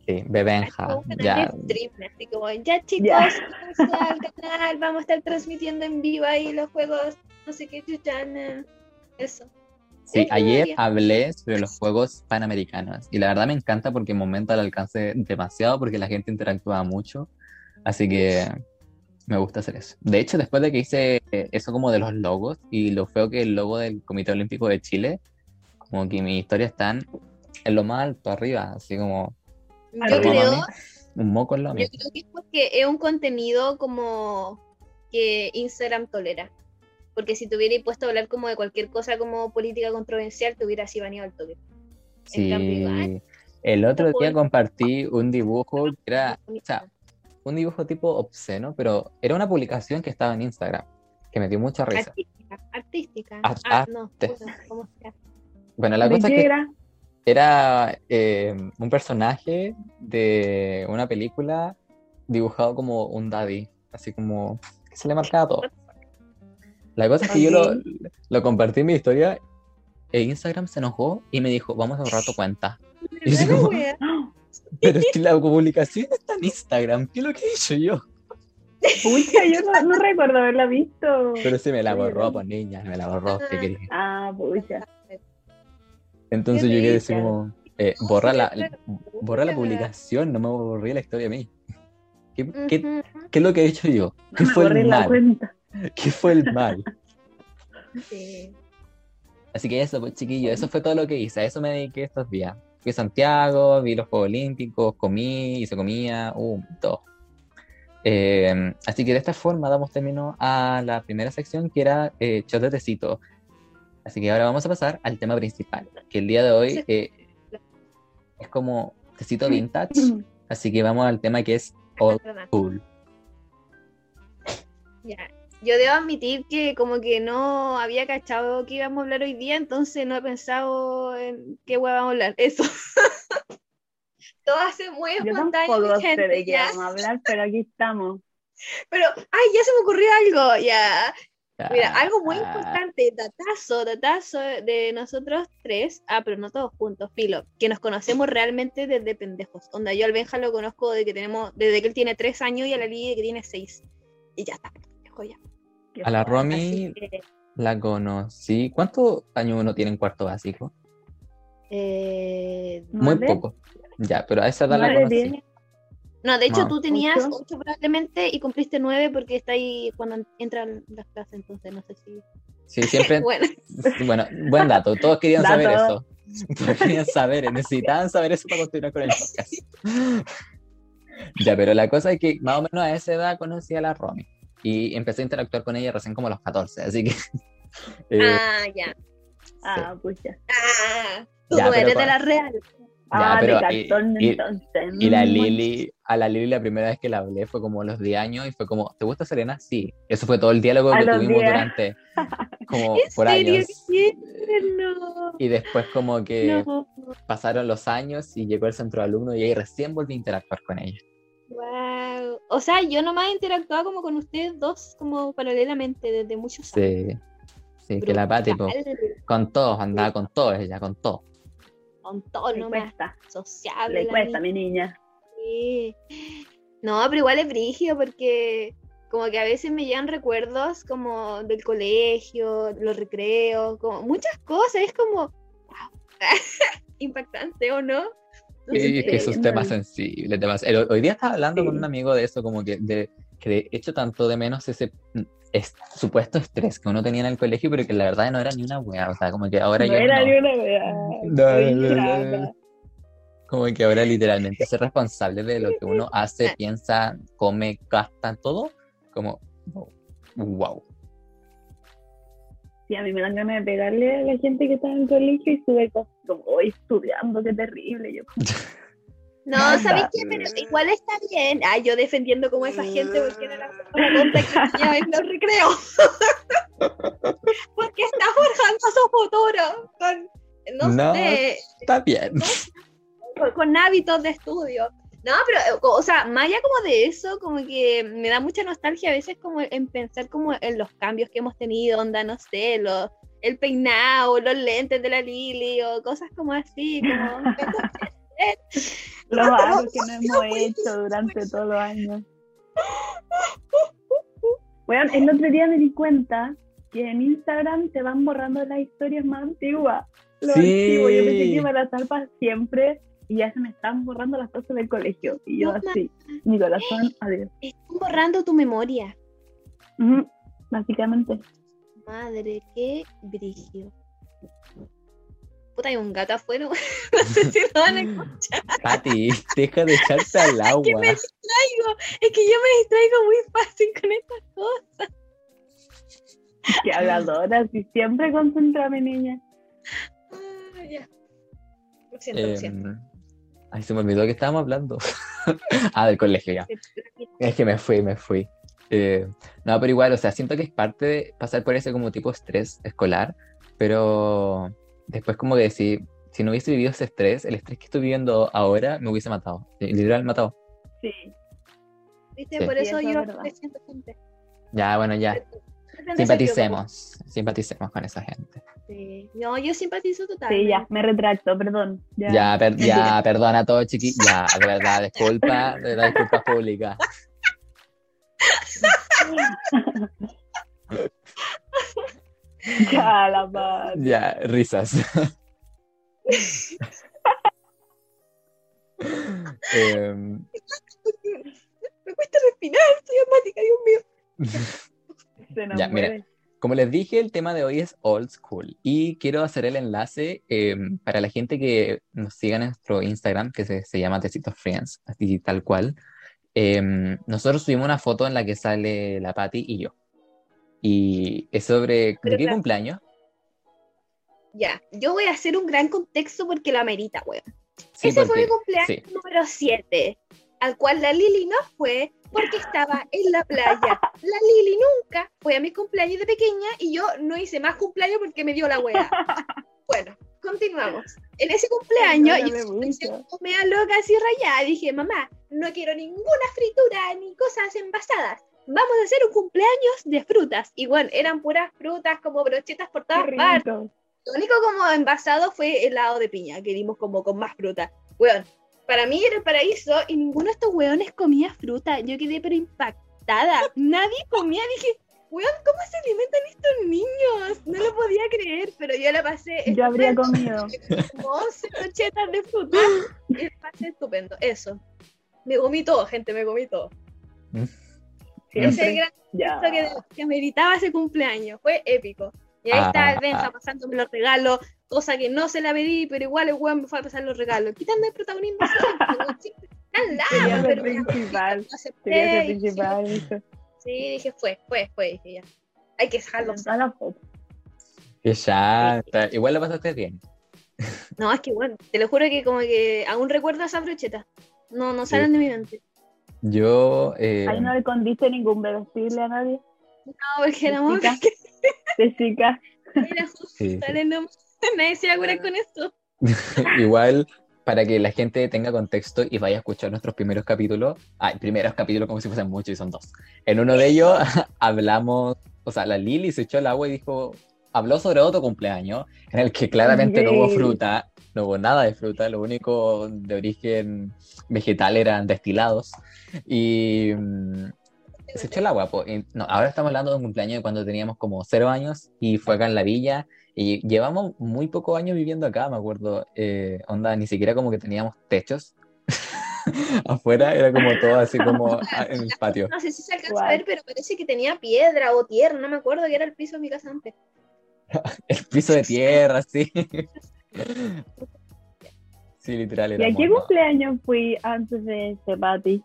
A: sí, bebenja. Ya.
C: así como, ya chicos,
B: Ya.
C: vamos al canal, vamos a estar transmitiendo en vivo ahí los juegos, no sé qué chuchana. Eso.
A: Sí, ayer hablé sobre los Juegos Panamericanos y la verdad me encanta porque en momento al alcance demasiado porque la gente interactúa mucho, así que me gusta hacer eso. De hecho, después de que hice eso como de los logos y lo feo que el logo del Comité Olímpico de Chile, como que mi historia están en lo más alto arriba, así como
C: Yo creo,
A: mami. un moco en lo
C: yo creo que es porque es un contenido como que Instagram tolera. Porque si te hubierais puesto a hablar como de cualquier cosa como política controversial, te hubieras ido baneado al toque. En cambio,
A: Sí. El otro día compartí un dibujo que era, [LAUGHS] o sea, un dibujo tipo obsceno, pero era una publicación que estaba en Instagram, que me dio mucha risa.
C: Artística, artística.
A: Ar-
C: ah, no.
A: Bueno, la
B: ¿De
A: cosa que
B: era?
A: era eh, un personaje de una película dibujado como un daddy, así como que se le marcaba todo. La cosa es que yo lo, compartí en mi historia e Instagram se enojó y me dijo, vamos a borrar tu cuenta. Y yo
C: ¿Verdad,
A: como-
C: wea?
A: Pero es que la publicación está en Instagram, ¿qué es lo que he hecho yo?
B: Pucha, yo no, no recuerdo haberla visto.
A: Pero sí me la borró, pues niña, me la borró, ¿qué querés?
B: Ah, pucha.
A: Entonces yo quedé así como, eh, borra, la, borra la publicación, no me borré la historia a mí. ¿Qué, qué, es lo que he hecho yo? ¿Qué fue
B: borré
A: el
B: la
A: mal?
B: cuenta. [LAUGHS]
A: ¿Qué fue el mal? [LAUGHS]
C: sí.
A: Así que eso, pues chiquillo, eso fue todo lo que hice. A eso me dediqué estos días. Fui a Santiago, vi los Juegos Olímpicos, comí, hice comida, uh, todo. Eh, así que de esta forma damos término a la primera sección que era eh, shot de tecito. Así que ahora vamos a pasar al tema principal, que el día de hoy eh, es como tecito vintage. [LAUGHS] Así que vamos al tema que es old school.
C: Ya. Yo debo admitir que como que no había cachado que íbamos a hablar hoy día, entonces no he pensado en qué hueá vamos a hablar. Eso. [LAUGHS] Todo hace muy
B: Yo
C: espontáneo,
B: sé
C: gente,
B: de qué vamos a hablar, pero aquí estamos.
C: Pero, ay, ya se me ocurrió algo, ya. Mira, algo muy
A: Ah,
C: importante, datazo, datazo de nosotros tres, ah, pero no todos juntos, Filo, que nos conocemos realmente desde pendejos. Onda, yo al Benja lo conozco desde que tenemos, desde que él tiene tres años y a la Lili que tiene seis. Y ya está, pendejo ya.
A: A la. Romy
C: que,
A: la conocí. ¿Cuántos años uno tiene en cuarto básico?
C: eh,
A: Muy poco. Ya, pero a esa edad la conocí.
C: no, de hecho
A: No.
C: tú tenías
B: ¿Ocho?
C: ocho probablemente y cumpliste nueve porque está ahí cuando entran las clases, entonces no sé si.
A: Sí, siempre. [LAUGHS]
C: Bueno, [LAUGHS]
A: Bueno, buen dato. Todos querían saber eso. Todos querían saber, necesitaban saber eso para continuar con el [LAUGHS] podcast. Ya, pero la cosa es que más o menos a esa edad conocí a la Romy. Y empecé a interactuar con ella recién como a los 14, así que. [LAUGHS] eh,
C: ah, ya.
B: Ah, pucha.
C: Ah, tú
A: Ya,
C: no
A: pero
C: eres de la real.
B: Ah,
A: pero,
B: de
A: y-
B: cartón,
A: y-
B: entonces.
A: Y la
B: Mm,
A: Lili, a la Lili la primera vez que la hablé fue como a los 10 años y fue como, ¿te gusta Serena? Sí. Eso fue todo el diálogo
B: A
A: que tuvimos
B: 10.
A: durante [LAUGHS] como
C: ¿En
A: por
C: serio?
A: años. Y después como que
C: No.
A: pasaron los años y llegó el centro de alumnos y ahí recién volví a interactuar con ella.
C: Wow. O sea, yo nomás he interactuado como con ustedes dos como paralelamente desde muchos años.
A: Sí, sí, que la Pati, po, con todos, andaba con todos ella, con todo.
C: Con todo
B: Le
C: nomás
B: cuesta,
C: sociable.
B: le
C: la
B: cuesta,
C: niña.
B: mi niña.
C: Sí. No, pero igual es brígido porque como que a veces me llegan recuerdos como del colegio, los recreos, como muchas cosas, es como wow, [LAUGHS] impactante o no. No sé
A: Sí, es
C: si-
A: que esos temas sensibles, temas. el- hoy día estaba hablando con un amigo de eso, como que de, que de hecho tanto de menos ese mm, es, supuesto estrés que uno tenía en el colegio, pero que la verdad no era ni una wea, o sea, como que ahora
B: no
A: yo
B: era
A: no.
B: ni una wea.
A: No, no. Como que ahora literalmente ser responsable de lo que uno hace, [LAUGHS] piensa, come, gasta, todo, como, wow.
B: Sí, a mí me dan ganas de pegarle a la gente que está en el colegio y sube cosas como, hoy estudiando, qué terrible. Yo, [LAUGHS]
C: No. ¿sabes qué? Pero igual está bien. Ah, yo defendiendo como esa gente porque era la persona tonta que tenía en los recreos. [LAUGHS] porque está forjando su futuro con no,
A: No.
C: sé,
A: Está bien.
C: con, con hábitos de estudio. No, pero, o sea, más allá como de eso, como que me da mucha nostalgia a veces como en pensar como en los cambios que hemos tenido, onda, no sé, los, el peinado, los lentes de la Lili, o cosas como así, como... [LAUGHS]
B: Los algo que [LAUGHS] no hemos hecho durante todos los años. Bueno, el otro día me di cuenta que en Instagram te van borrando las historias más antiguas. Los
A: Sí.
B: archivos. Yo pensé que iban a estar para siempre y ya se me están borrando las cosas del colegio. Y yo
C: No,
B: así, mi corazón, adiós.
C: Están borrando tu memoria.
B: Básicamente.
C: Madre, qué brígido. Puta, hay un gato afuera, [LAUGHS] no sé si lo van a escuchar.
A: Pati, deja de echarte al [LAUGHS]
C: que
A: agua.
C: me distraigo, es que yo me distraigo muy fácil con estas cosas.
B: Que habladora, si siempre concentrame, niña.
C: Ah, ya. Lo siento, lo siento.
A: Em, ay, se me olvidó que estábamos hablando. [LAUGHS] ah, del colegio ya. Es que me fui, me fui. Eh, no, pero igual, o sea, siento que es parte de pasar por ese como tipo de estrés escolar, pero después como que si, si no hubiese vivido ese estrés, el estrés que estoy viviendo ahora me hubiese matado. eh, Literal matado.
B: Sí.
C: ¿Viste?
A: Sí.
C: Por
B: Sí,
C: eso
B: eso es
C: yo me siento gente.
A: Ya, bueno, ya. Simpaticemos. Simpaticemos con esa gente.
C: Sí. No, yo simpatizo total.
B: Sí, ya, me retracto, perdón. Ya.
A: Ya, per- ya, [LAUGHS] perdona a todos, chiqui. Ya, de verdad, disculpa, de verdad, disculpas públicas.
B: Ya, la paz.
A: Ya, risas. [LAUGHS] Em,
C: Me cuesta respirar, estoy apática, Dios mío.
B: Se nos
A: Ya, mira. como les dije, el tema de hoy es old school y quiero hacer el enlace em, para la gente que nos siga en nuestro Instagram, que se, se llama Tecitos Friends, así tal cual. Em, nosotros subimos una foto en la que sale la Patty y yo. Y es sobre... ¿De qué
C: claro.
A: cumpleaños?
C: Ya, yo voy a hacer un gran contexto porque la merita, weón.
A: Sí,
C: Ese fue mi
A: porque-
C: cumpleaños
A: sí.
C: número 7, al cual la Lili no fue porque estaba en la playa. La Lili nunca fue a mi cumpleaños de pequeña y yo no hice más cumpleaños porque me dio la wea. [LAUGHS] Bueno, continuamos. En ese cumpleaños yo me como media loca así rayada. Dije, mamá, no quiero ninguna fritura ni cosas envasadas. Vamos a hacer un cumpleaños de frutas. Y bueno, eran puras frutas como brochetas por todas partes. Lo único como envasado fue helado de piña, que dimos como con más fruta. Weón, para mí era el paraíso y ninguno de estos weones comía fruta. Yo quedé pero impactada. Nadie comía. Dije, weón, ¿cómo se alimentan estos niños? No lo podía creer, pero yo la pasé
B: Yo habría comido. [LAUGHS]
C: Como 11 brochetas de fruta y la pasé estupendo. Eso. Me comí todo, gente, me comí todo. Ese es el
B: Siempre.
C: gran
B: Ya.
C: esto que, que meritaba ese cumpleaños. Fue épico. Y ahí
A: Ah,
C: está el Benja
A: ah.
C: pasándome los regalos, cosa que no se la pedí, pero igual el weón me fue a pasar los regalos. Quítame el protagonismo. [LAUGHS] Tan largo, pero ya,
B: principal.
C: acepté
B: principal.
C: Sí, dije, fue, fue, fue, dije ya. Hay que dejarlo.
A: Que ya, está- igual lo pasaste bien. [LAUGHS]
C: No, es que bueno, te lo juro que como que aún recuerdo esa brocheta. No, no salen de mi mente.
A: Yo, eh,
B: Ahí no le condiste ningún bebestible a nadie.
C: No, porque era muy.
B: De chica.
C: pequeña, justo,
A: Sí, sí.
C: no, [LAUGHS] nadie se va a curar con esto. [LAUGHS]
A: igual para que la gente tenga contexto y vaya a escuchar nuestros primeros capítulos, ay, primeros capítulos como si fuesen muchos y son dos. En uno de ellos [LAUGHS] hablamos, o sea, la Lili se echó el agua y dijo, habló sobre otro cumpleaños, en el que claramente no hubo fruta, no hubo nada de fruta, lo único de origen vegetal eran destilados. Y mm, se echó el agua. po, y no, ahora estamos hablando de un cumpleaños de cuando teníamos como cero años y fue acá en la villa. Y llevamos muy pocos años viviendo acá, me acuerdo. eh, onda, ni siquiera como que teníamos techos. [LAUGHS] Afuera era como todo así como a- [LAUGHS] en el patio.
C: No sé si se alcanza a ver, pero parece que tenía piedra o tierra, no me acuerdo que era el piso de mi casa antes. [LAUGHS]
A: El piso de tierra, sí. Sí, literal
B: ¿Y a qué cumpleaños fui antes de este, Pati?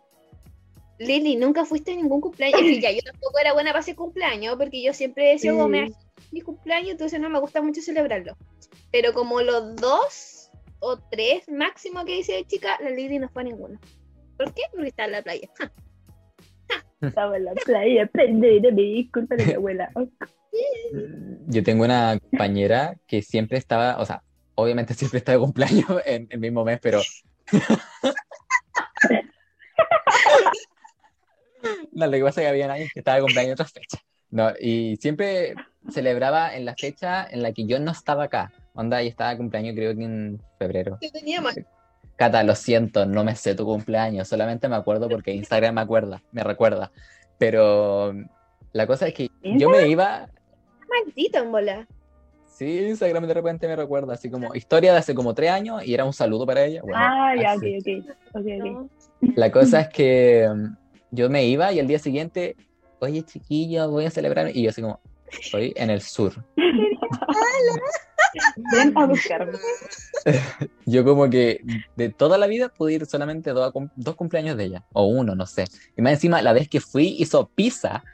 C: Lili, nunca fuiste a ningún cumpleaños. Es que ya, yo tampoco era buena para ese cumpleaños, porque yo siempre decía,
B: Sí.
C: como me mi cumpleaños, entonces no me gusta mucho celebrarlo. Pero como los dos o tres máximo que hice de chica, la Lili no fue a ninguno. ¿Por qué? Porque estaba en la playa.
B: Estaba en la playa, prende de mi disculpa de mi [LAUGHS] abuela.
A: Yo tengo una compañera que siempre estaba, o sea, obviamente siempre está de cumpleaños [LAUGHS] en el mismo mes, pero... [LAUGHS] no, lo que pasa es que había años que estaba de cumpleaños en otras fechas. No, y siempre celebraba en la fecha en la que yo no estaba acá. Onda, y estaba de cumpleaños creo que en febrero.
C: Te tenía mal.
A: Cata, lo siento, no me sé tu cumpleaños, solamente me acuerdo porque Instagram me acuerda, me recuerda. Pero la cosa es que yo me iba,
C: Maldito en bola.
A: sí, Instagram de repente me recuerda, así como historia de hace como tres años y era un saludo para ella. Bueno,
B: ah, ya, ok,
A: así.
B: ok. Ok, ok.
C: No.
A: La cosa es que mm, yo me iba y al día siguiente, oye chiquillo, voy a celebrar, y yo así como, estoy en el sur.
B: Ven a buscarme. [LAUGHS]
A: Yo como que de toda la vida pude ir solamente dos, dos cumpleaños de ella, o uno, no sé. Y más encima, la vez que fui hizo pizza,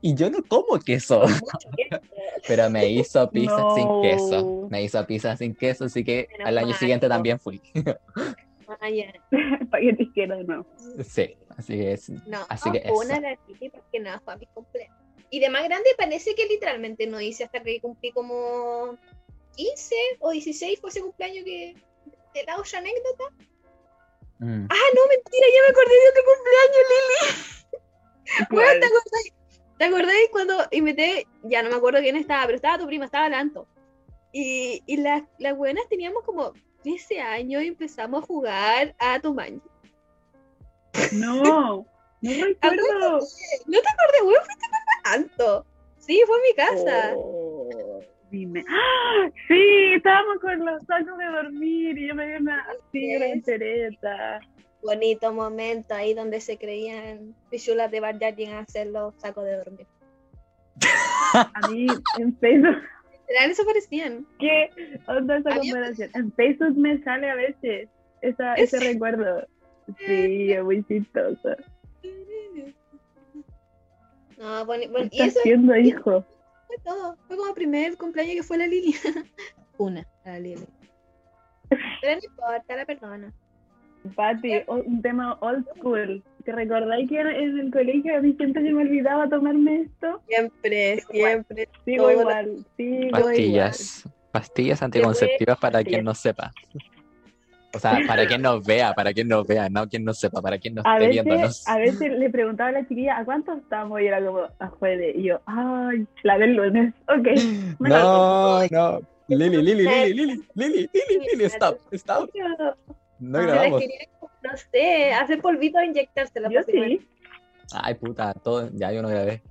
A: y yo no como queso, [LAUGHS] pero me hizo pizza
B: No.
A: sin queso. Me hizo pizza sin queso, así que al año
C: mal,
A: siguiente también fui.
C: Ah, ya. [LAUGHS]
B: Paquete izquierdo, no.
A: Sí, así que es-
C: No,
A: Así que
C: fue una de las porque nada, fue a mi cumpleaños. Y de más grande parece que literalmente no hice hasta que cumplí como 15 o 16, fue ese cumpleaños que de la otra anécdota.
A: mm.
C: Ah, no, mentira, ya me acordé de otro cumpleaños, Lili. [LAUGHS] Bueno, ¿te acordáis? ¿Te acordáis cuando invité? Ya no me acuerdo quién estaba, pero estaba tu prima, estaba Lanto. Y, y las, las buenas teníamos como 13 años y empezamos a jugar a Tumanji.
B: No, no [LAUGHS] recuerdo.
C: ¿No te acordás, weón? Fuiste tanto. Sí, fue mi casa.
B: Oh, dime. ¡Ah! Sí, estábamos con los sacos de dormir y yo me di una así
C: es.
B: entereta.
C: Bonito momento ahí donde se creían pichulas de Bar a hacer los sacos de dormir. [LAUGHS]
B: A mí en Facebook,
C: Literal, eso parecían.
B: ¿qué onda esa comparación? En Facebook me sale a veces esa, ese
C: ¿Es? [LAUGHS]
B: recuerdo. Sí, es muy chistoso.
C: No, bueno,
B: ¿Qué
C: bueno, y eso
B: haciendo, hijo?
C: fue todo. Fue como el primer cumpleaños que fue la Lili. [LAUGHS] Una, la Lili. Pero no importa, la perdona.
B: Pati, un tema old school. ¿Te recordáis que en en el colegio a mí siempre se me olvidaba tomarme esto?
C: Siempre, siempre.
B: Sigo igual, sigo igual.
A: Pastillas. Pastillas anticonceptivas para quien no sepa. O sea, para quien nos vea, para quien nos vea, no quien no sepa, para quien no
B: A
A: esté
B: veces,
A: viéndonos.
B: a veces le preguntaba a la chiquilla, ¿a cuánto estamos? Y era como, a jueves. Y yo, ay, la del lunes. [LAUGHS] Ok.
A: No, no. Lili, Lili, Lili, Lili, Lili, Lili, Lili, stop, stop. No grabamos.
C: no sé, hacer polvito a inyectársela.
B: Yo sí.
A: Ay, puta, todo, ya yo no grabé.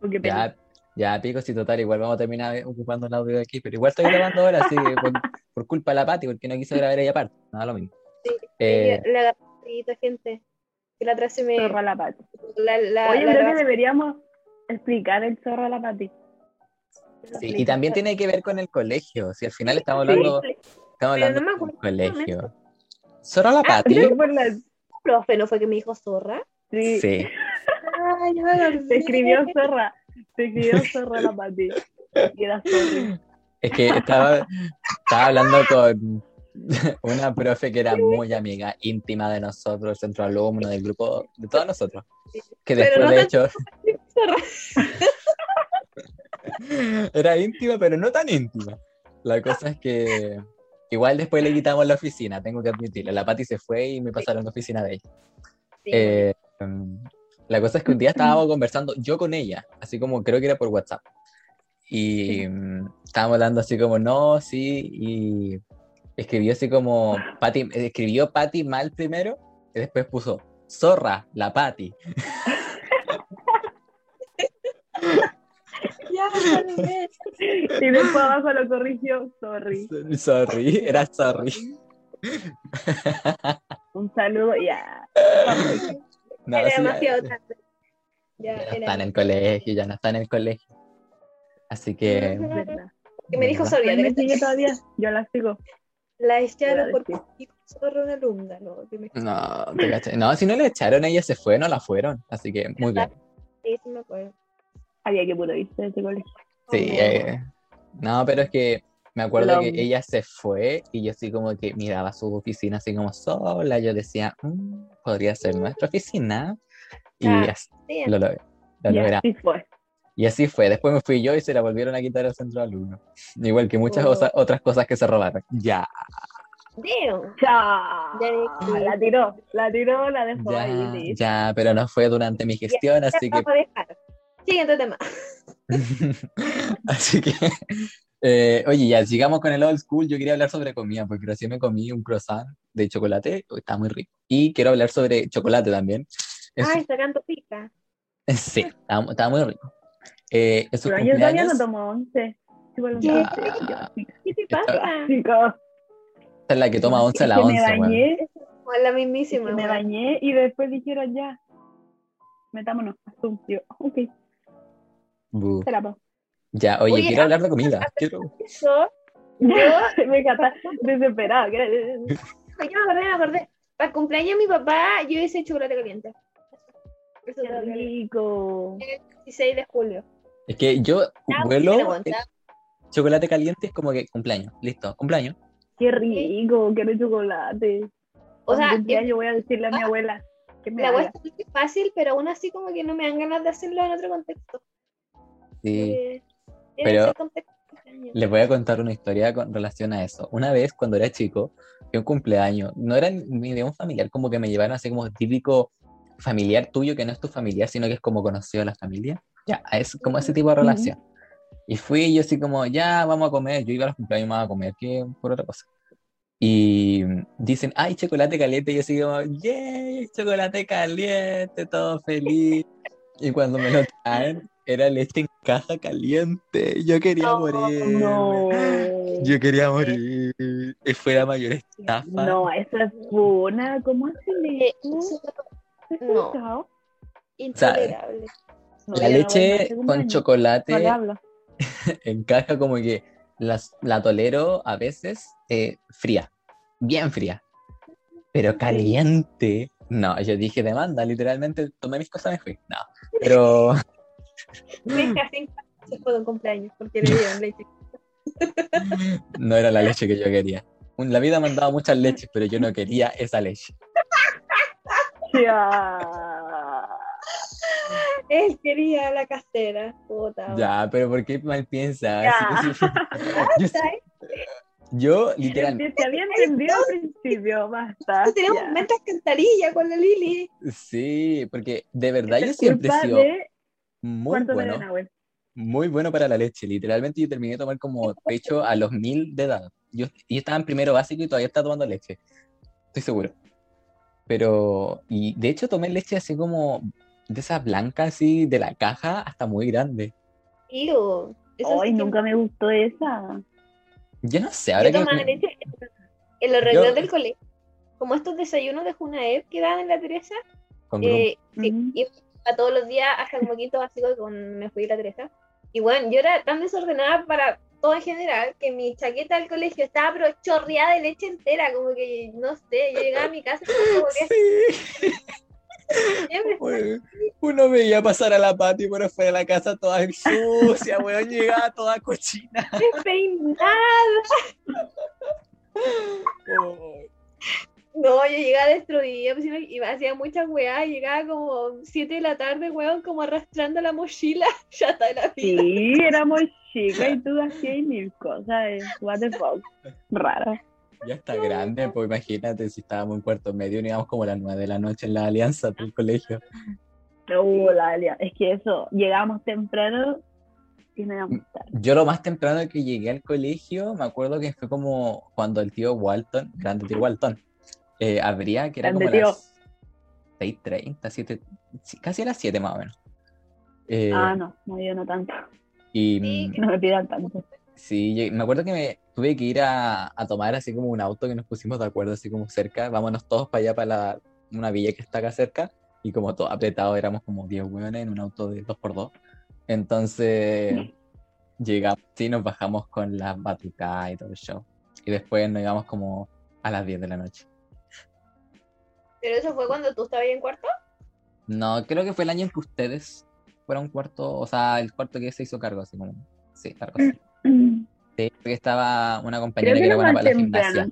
B: Porque [LAUGHS]
A: Ya, ya, pico, si total, igual vamos a terminar ocupando el audio de aquí, pero igual estoy grabando ahora, así que [LAUGHS] por, culpa de la Pati, porque no quiso grabar ella aparte. Nada, lo mismo.
C: Sí,
A: Eh,
C: Le agarré un poquito, gente. Que la otra se me.
B: zorro a la pati.
C: La, la,
B: Oye,
C: la
B: creo que deberíamos explicar el zorro a la pati.
A: sí, y también tiene que ver con el colegio, si al final estamos hablando, estamos hablando
C: no
A: del colegio. ¿Solo la
C: Ah,
A: Pati?
B: Por la-
C: profe no fue que me dijo zorra.
B: sí.
A: Sí. [LAUGHS]
C: Ay, me acordé.
B: Se escribió zorra. Se escribió zorra a la pati. [LAUGHS] Y era.
A: Es que estaba, estaba hablando con una profe que era muy amiga, íntima de nosotros, centro alumno, del grupo, de todos nosotros. Que después,
C: no
A: de hecho, [LAUGHS] era íntima, pero no tan íntima. La cosa es que igual después le quitamos la oficina, tengo que admitirlo. La Pati se fue y me pasaron la oficina de ella.
C: Sí,
A: Eh, la cosa es que un día estábamos conversando yo con ella, así como creo que era por WhatsApp. Y mm, estábamos hablando así como, no, sí, y escribió así como, Patty, escribió Patty mal primero, y después puso, zorra, la Patty. [LAUGHS]
C: ya me acordé.
B: Y después abajo lo corrigió, sorry. [LAUGHS]
A: Sorry, era sorry. [LAUGHS]
B: Un saludo, ya.
A: No,
C: Era
A: sí,
C: demasiado
A: ya,
C: tarde. Ya,
A: ya
C: era
A: está en el colegio, ya no está en el colegio. Así que...
B: ¿Verdad?
C: Que me dijo. Soria,
B: ¿Me sigue todavía? Yo la sigo.
C: la echaron
B: Claro,
C: por zorra una alumna, ¿no?
A: No, te caché. no, si no le echaron, ella se fue, no la fueron. Así que muy bien.
C: Sí, sí me acuerdo.
B: Había que puro irse de ese colegio.
A: Sí,
C: Oh,
A: eh, no, pero es que me acuerdo
B: Lo-
A: que ella se fue y yo así como que miraba su oficina así como sola. Yo decía, "Mm, podría ser nuestra oficina. Y
C: Ah,
A: así
C: sí,
A: lo, lo logramos.
B: sí fue.
A: Y así fue. Después me fui yo y se la volvieron a quitar al centro alumno. Igual que muchas
C: Oh.
A: osa- otras cosas que se robaron. Ya,
C: Damn.
B: Ya. La tiró, la tiró, la dejó
A: ya,
B: ahí.
A: ya, pero no fue durante mi gestión, así que.
C: Siguiente tema. [LAUGHS]
A: Así que, eh, oye, ya, sigamos con el old school. Yo quería hablar sobre comida, porque recién me comí un croissant de chocolate, oh, está muy rico. Y quiero hablar sobre chocolate también. Es-
C: Ay, sacando pica. [LAUGHS]
A: sí, estaba, estaba muy rico. Eh, sus
B: Pero yo todavía no
A: cumpleaños,
B: tomo once.
C: ¿Qué te pasa?
B: Chicos,
A: esta es la que toma once a la once,
B: bañé,
C: Como la mismísima.
B: me bañé y después dijeron ya, metámonos. Yo, ok,
A: Bu.
B: se la paso.
A: Ya, oye,
C: Oye,
A: quiero hablar de comida. Quiero...
C: Yo,
B: me encanta, desesperada.
C: yo me acordé, me acordé. Para el cumpleaños de mi papá, yo hice chocolate caliente. Eso
B: Qué
C: fue el
B: rico.
C: 16 de julio.
A: Es que yo huelo
C: pero aguanta.
A: chocolate caliente, es como que cumpleaños. Listo, cumpleaños.
B: Qué rico, quiero chocolate.
C: O sea,
B: yo voy a decirle a mi abuela que me
C: La
B: haga.
C: es muy fácil, pero aún así como que no me dan ganas de hacerlo en otro contexto.
A: Sí.
C: Eh,
A: Pero-
C: contexto.
A: Les voy a contar una historia con relación a eso. Una vez, cuando era chico, a un cumpleaños, no era ni de un familiar, como que me llevaron así como típico familiar tuyo, que no es tu familiar, sino que es como conocido de la familia. Ya, es como ese tipo de relación. Y fui y yo así como, ya, vamos a comer. Yo iba a los cumpleaños más a comer que por otra cosa. Y dicen, ay, chocolate caliente. Y yo así como, yay, chocolate caliente, todo feliz. Y cuando me lo traen, era leche en caja caliente. Yo quería
C: No,
A: morir.
B: No.
A: Yo quería morir. Y fue la mayor estafa.
B: No, esa es buena. ¿Cómo hacen
C: Eh,
B: eso? ¿Has
C: no. Intolerable.
A: La
B: yo no voy a
A: leche con chocolate
B: No le hablo. [LAUGHS]
A: en caja como que las- la tolero a veces eh, fría, bien fría, pero caliente. No, yo dije demanda, literalmente tomé mis cosas y me fui. No, pero
C: Me casi se fue de un cumpleaños porque le dieron leche. [LAUGHS]
A: no era la leche que yo quería. La vida me han dado muchas leches, pero yo no quería esa leche. [LAUGHS]
C: Él quería la casera. Puta.
A: Ya, pero ¿por qué mal piensas?
B: Ya. [LAUGHS]
A: Yo, literalmente,
B: Te había entendido al principio, basta.
C: Tenemos
B: ya.
C: mentas cantarilla con la Lili.
A: sí, porque de verdad yo siempre he sido muy bueno. muy bueno para la leche. Literalmente yo terminé de tomar como pecho a los mil de edad. Yo, yo estaba en primero básico y todavía estaba tomando leche. Estoy seguro. Pero, y de hecho tomé leche así como de esas blancas, así de la caja hasta muy grande.
C: Eso
B: Ay,
C: sí
B: nunca me gustó esa.
A: Yo no sé, ahora
C: Yo
A: que.
C: leche en los recreos
A: Yo-
C: del colegio. Como estos desayunos de Junaed que dan en la Teresa. Eh, sí,
B: Ujú.
C: iba a todos los días hasta como quinto básico con me fui la Teresa. Y bueno, yo era tan desordenada para todo en general que mi chaqueta del colegio estaba pero chorreada de leche entera, como que no sé, yo llegaba a mi casa y como que
A: Sí. Uno veía pasar a la Pati por afuera de la casa toda sucia, weón, llegaba toda cochina. [LAUGHS]
C: despeinada. No, yo llegaba destruida, pues, y hacía muchas weas, llegaba como 7 de la tarde, weón, como arrastrando la mochila, [LAUGHS] ya está de la vida.
B: Sí, éramos chicas y tú hacías mil cosas. eh, What the fuck. Rara.
A: Ya está grande, pues imagínate si estábamos en cuarto medio y íbamos como a las nueve de la noche en la alianza del colegio.
B: Uh, la alia- Es que eso, llegamos temprano y íbamos tarde.
A: Yo lo más temprano que llegué al colegio, me acuerdo que fue como cuando el tío Walton, grande tío Walton, eh, abría, que era
B: Grande
A: como
B: tío.
A: las 6.30, 7, sí, casi a las 7 más o menos. Eh,
B: Ah, no, no, yo no tanto.
A: Y
C: Sí,
A: mm,
B: Que no me pidan tanto.
A: sí, me acuerdo que me tuve que ir a, a tomar así como un auto que nos pusimos de acuerdo, así como cerca, vámonos todos para allá, para la, una villa que está acá cerca, y como todo apretado, éramos como 10 hueones en un auto de 2x2. Entonces llegamos, sí, nos bajamos con las batucadas y todo el show. Y después nos íbamos como a las 10 de la noche.
C: Pero eso fue cuando tú estabas ahí en cuarto.
A: No, creo que fue el año en que ustedes fueron cuarto, o sea, el cuarto que se hizo cargo, así como, sí, cargo. Sí, Sí, porque estaba una compañera
B: Creo
A: que
B: que
A: era buena para la gimnasia.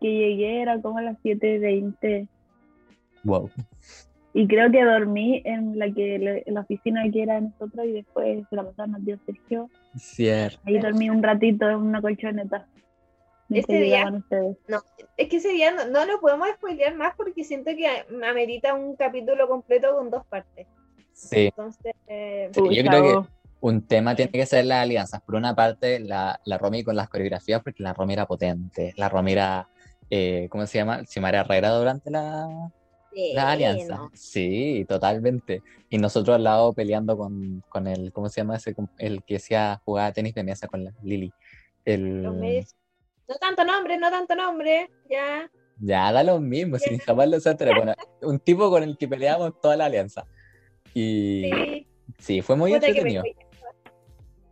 B: que llegué era como a las 7.20.
A: Wow.
B: Y creo que dormí en la que le- en la oficina que era de nosotros y después se la pasaron al tío Sergio.
A: Cierto.
B: Ahí dormí un ratito en una colchoneta.
C: Ese día-. No, es que ese día no, no lo podemos spoilear más porque siento que amerita un capítulo completo con dos partes.
A: Sí.
C: Entonces, eh,
A: Sí, yo creo que. Un tema tiene que ser las alianzas. Por una parte, la, la Romy con las coreografías, porque la Romy era potente. La Romy era, eh, ¿cómo se llama? Xiomara Herrera durante la, la alianza. Sí, totalmente. Y nosotros al lado peleando con, con el, ¿cómo se llama ese? El que hacía jugaba tenis de mesa con la Lili. El...
C: No tanto nombre, no tanto nombre, ya.
A: Ya da lo mismo, sin jamás lo. Bueno, un tipo con el que peleamos toda la alianza. Y
C: Sí,
A: sí, fue muy
C: puta que
A: entretenido.
C: cuesta.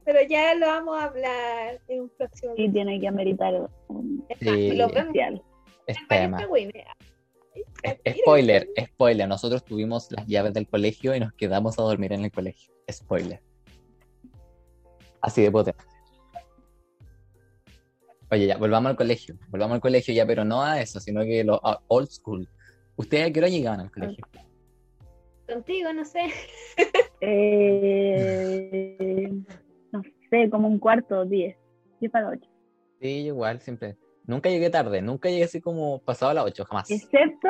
C: Pero ya lo vamos a hablar en un próximo
B: Sí, tiene que ameritar un
A: Sí.
B: especial.
A: Es tema. Spoiler, spoiler. Nosotros tuvimos las llaves del colegio y nos quedamos a dormir en el colegio. Spoiler. Así de potente. Oye, ya, volvamos al colegio. Volvamos al colegio ya, pero no a eso, sino que lo a old school. ¿Ustedes a qué hora llegaban al colegio?
C: Contigo, no sé.
B: Eh, sé, como un cuarto, diez. Diez para ocho.
A: Sí, igual, siempre. Nunca llegué tarde, nunca llegué así como pasado a las 8, jamás.
B: Excepto,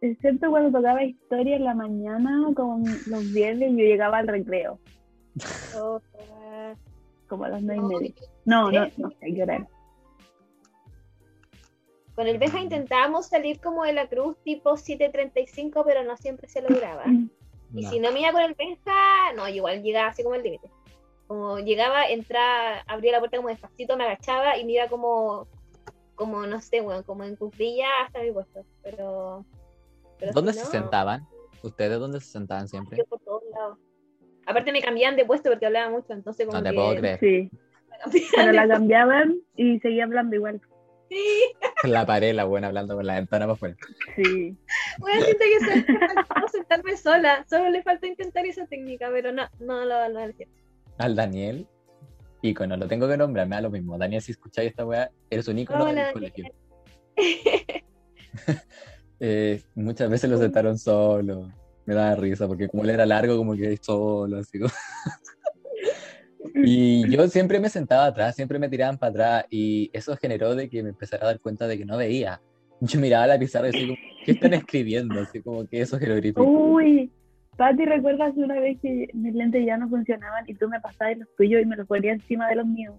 B: excepto cuando tocaba historia en la mañana con los viernes, yo llegaba al recreo, [LAUGHS] como a las nueve y media. No, no, no qué hora era.
C: Con el Benja intentábamos salir como de la cruz tipo 7.35, pero no siempre se lograba. Y
A: No.
C: si no me iba con el Benja, no, igual llegaba así como al límite. Como llegaba, entraba, abría la puerta como despacito, me agachaba y me iba como, como no sé, bueno, como en cuclilla hasta mi puesto. Pero, pero
A: ¿Dónde
C: si
A: se
C: no,
A: sentaban? ¿Ustedes dónde se sentaban siempre?
C: Yo por todos lados. Aparte me cambiaban de puesto porque hablaba mucho, entonces como
A: No te
C: que
A: puedo creer.
B: Sí, pero la cambiaban y seguía hablando igual.
C: Sí, [LAUGHS]
A: La pared, la buena, hablando con la ventana para afuera.
B: Sí.
C: bueno, siento que se- sentarme [LAUGHS] sola. Solo le falta intentar esa técnica, pero no, no lo no, lo siento.
A: Al Daniel, ícono, lo tengo que nombrar, me da lo mismo. Daniel, si escucháis esta weá, eres un ícono
C: Hola,
A: del colegio. [LAUGHS] [LAUGHS] Eh, muchas veces lo sentaron solo. Me daba risa porque como él era largo, como que solo, así como- [LAUGHS] Y yo siempre me sentaba atrás, siempre me tiraban para atrás y eso generó de que me empezara a dar cuenta de que no veía. Yo miraba la pizarra y como, ¿qué están escribiendo? Así como que esos jeroglíficos.
B: Uy, Pati, ¿recuerdas una vez que mis lentes ya no funcionaban y tú me pasabas los tuyos y me los ponías encima de los míos?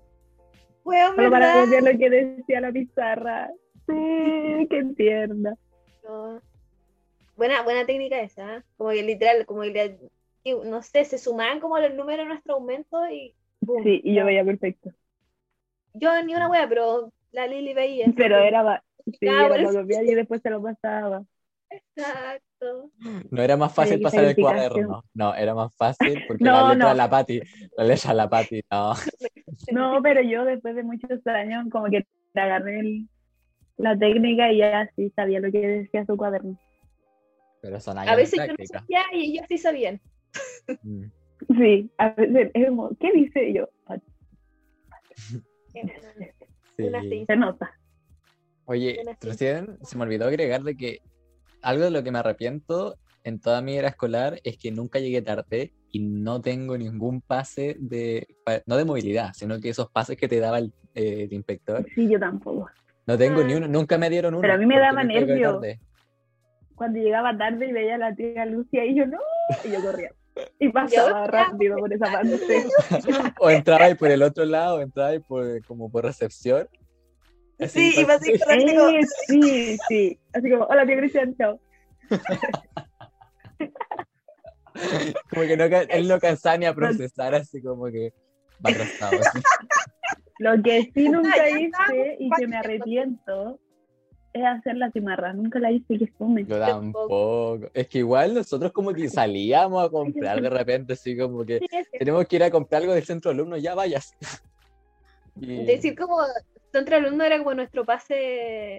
B: Solo para ver lo que decía la pizarra. Sí, [LAUGHS] qué tierna.
C: No. Buena, buena técnica esa, ¿eh? como que literal, como que no sé, se sumaban como los números a nuestro aumento y boom.
B: Sí, y yo veía perfecto.
C: Yo ni una wea, pero la Lili veía.
B: Pero era, sí, era copiar y después se lo pasaba.
C: Exacto.
A: No era más fácil
B: qué
A: pasar el cuaderno. No, era más fácil porque
B: No,
A: la letra
B: no.
A: de la Pati, la letra de la Pati, no. [LAUGHS]
B: No, pero yo después de muchos años como que agarré el- la técnica y ya sí sabía lo que decía su cuaderno.
A: Pero son
C: A
A: años de
C: veces yo no sabía y ellos sí sabían.
A: Mm.
B: Sí, a veces es como, ¿qué dice Y yo? "Ah, [LAUGHS]
A: Sí.
C: Sí.
B: Se nota.
A: Oye,
C: sí.
A: recién se me olvidó agregar de que algo de lo que me arrepiento en toda mi era escolar es que nunca llegué tarde y no tengo ningún pase de, no de movilidad, sino que esos pases que te daba el, eh, el inspector,
B: Sí, yo tampoco.
A: no tengo
C: Ah.
A: ni uno, nunca me dieron uno.
B: Pero a mí me daba nervio. Cuando llegaba tarde y veía a la tía Lucia y yo no, y yo corría. Y pasaba rápido por esa parte. [LAUGHS]
A: O entraba y por el otro lado, entraba y por, como por recepción. Así,
C: Sí, iba así corriendo como-
B: Eh, sí, sí. Así como, hola tía Cristian, chao. [LAUGHS]
A: como que no, él no cansaba ni a procesar, así como que va atrasado. así.
B: Lo que sí nunca hice
C: estamos,
B: y que me arrepiento es hacer la cimarra. Nunca la hice, que fome.
A: Yo tampoco. Es que igual nosotros como que salíamos a comprar de repente, así como que
C: Sí,
A: tenemos que ir a comprar algo del centro de alumnos, ya vayas. Y,
C: Decir como centro alumno era como nuestro pase.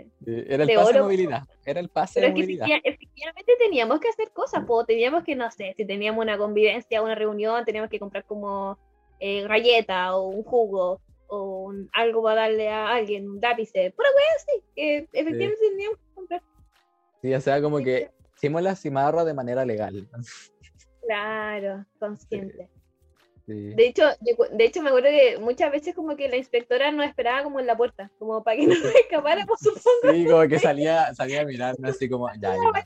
A: eh, era el
C: de
A: pase de movilidad, era el pase
C: Pero
A: de
C: es que
A: movilidad.
C: efecti- efectivamente teníamos que hacer cosas, po. teníamos que, no sé, si teníamos una convivencia, una reunión, teníamos que comprar como eh, galleta o un jugo o un- algo para darle a alguien, un lápiz, pura wea así, que efectivamente teníamos que comprar.
A: Sí, o sea, como que hicimos la cimarra de manera legal. [LAUGHS]
C: Claro, consciente.
A: Sí.
C: De hecho, de hecho me acuerdo que muchas veces como que la inspectora nos esperaba como en la puerta, como para que no [LAUGHS] nos escapáramos, supongo.
A: Sí, como que salía, salía a mirarme así como, ya, ya.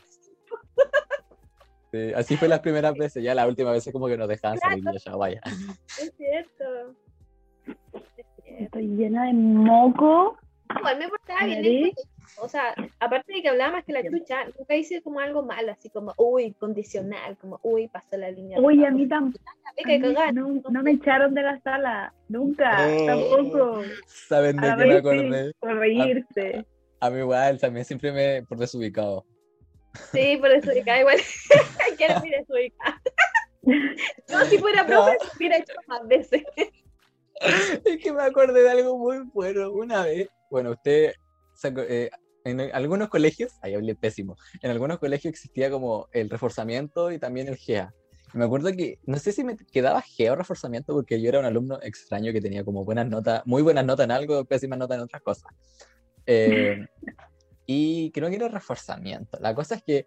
A: Sí, así fue las primeras veces, ya la última vez como que nos dejaban salir y yo ya, vaya.
C: Es cierto. Es cierto.
B: Estoy llena de moco.
C: Igual me portaba bien O sea, aparte de que hablaba más que la chucha, nunca hice como algo malo, así como, uy, condicional, como, uy, pasó la línea.
B: Uy, a mí tampoco. No, no me echaron de la sala. Nunca.
A: Oh.
B: Tampoco.
A: ¿Saben
B: A
A: de qué me acordé?
B: por reírse.
A: A mí igual, también siempre me, por desubicado.
C: Sí, por eso igual. [LAUGHS] Quiero mi [LAUGHS] desubicada. [LAUGHS] No, si fuera profe, lo hubiera hecho más veces.
A: Es que me acordé de algo muy bueno. Una vez, bueno, usted, se aco- eh, en algunos colegios, ahí hablé pésimo, en algunos colegios existía como el reforzamiento y también el GEA. Me acuerdo que, no sé si me quedaba GEA o reforzamiento, porque yo era un alumno extraño que tenía como buenas notas, muy buenas notas en algo, pésimas notas en otras cosas. Eh, [LAUGHS] y creo que era reforzamiento. La cosa es que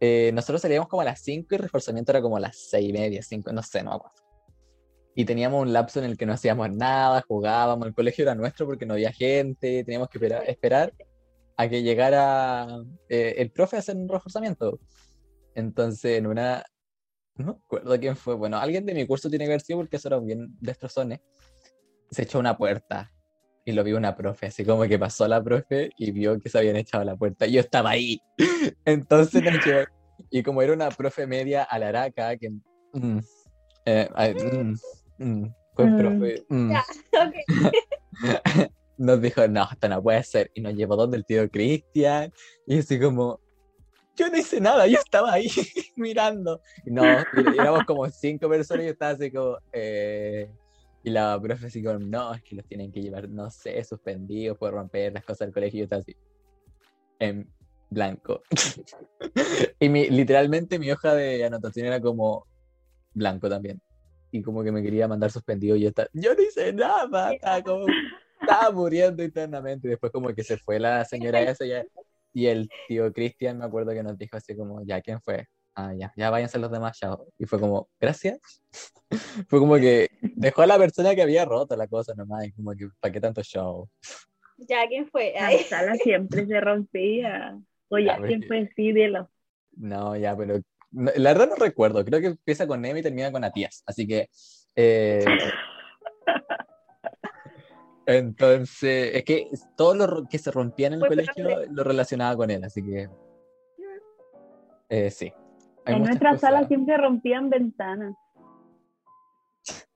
A: eh, nosotros salíamos como a las 5 y reforzamiento era como a las 6 y media, 5, no sé, no me acuerdo y teníamos un lapso en el que no hacíamos nada, jugábamos, el colegio era nuestro porque no había gente, teníamos que esperar, esperar a que llegara eh, el profe a hacer un reforzamiento. Entonces, en una, no me acuerdo quién fue, bueno, alguien de mi curso tiene que haber sido porque eso era bien destrozones, se echó una puerta y lo vio una profe, así como que pasó la profe y vio que se habían echado la puerta y yo estaba ahí. [LAUGHS] Entonces y como era una profe media alaraca, que... mm, eh, mm, mm, buen
B: Mm.
A: profe, mm,
C: Ya. [LAUGHS] Ok. [LAUGHS]
A: nos dijo, no, esto no puede ser. Y nos llevó donde el tío Cristian. Y así como, yo no hice nada, yo estaba ahí [LAUGHS] mirando. Y no, y éramos como cinco personas y yo estaba así como, eh, y la profe así como, no, es que los tienen que llevar, no sé, suspendidos por romper las cosas del colegio. Y yo estaba así, en blanco. y mi, literalmente mi hoja de anotación era como blanco también. Y como que me quería mandar suspendido y yo estaba, yo no hice nada, estaba como estaba muriendo internamente. Y después como que se fue la señora esa ya, y el tío Cristian me acuerdo que nos dijo así como, ya, ¿quién fue? Ah, ya, ya váyanse los demás, chao. Y fue como, gracias. [LAUGHS] fue como que dejó a la persona que había roto la cosa nomás, y como que, ¿para qué tanto show?
C: Ya, ¿quién fue?
B: La
C: Ay,
B: sala siempre se rompía. Oye,
A: Ya,
B: ¿quién
A: porque-
B: fue? Sí, dilo.
A: No, ya, pero la verdad no recuerdo. Creo que empieza con M y termina con Atías. Así que. eh, [LAUGHS] entonces, es que todo lo que se rompía en el colegio lo relacionaba con él, así que. eh, sí. Hay
B: En nuestra sala siempre rompían ventanas.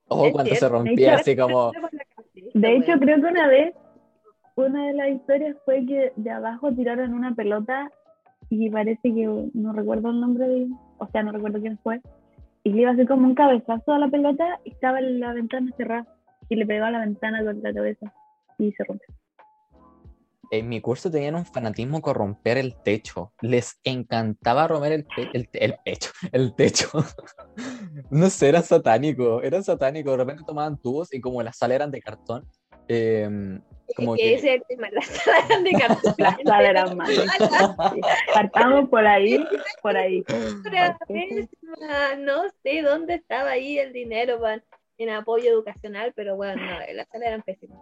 A: Oh,
C: Es
A: cuando se rompía así [LAUGHS] como.
B: De hecho, creo que una vez, una de las historias fue que de abajo tiraron una pelota y parece que, no recuerdo el nombre de, o sea, no recuerdo quién fue, y le iba a hacer como un cabezazo a la pelota y estaba la ventana cerrada y le pegó a la ventana con la cabeza y se rompió.
A: En mi curso tenían un fanatismo con romper el techo. Les encantaba romper el, pe- el, el pecho, el techo. [LAUGHS] No sé, eran satánicos, eran satánicos. De repente tomaban tubos y como las salas eran de cartón, em, como
C: que
A: que-
C: ese es el tema, las salas eran de cartón.
B: Las [LAUGHS] salas eran malas. Sí. Partamos por ahí, por ahí.
C: No sé dónde estaba ahí el dinero para, en apoyo educacional, pero bueno, no, las salas eran pésimas.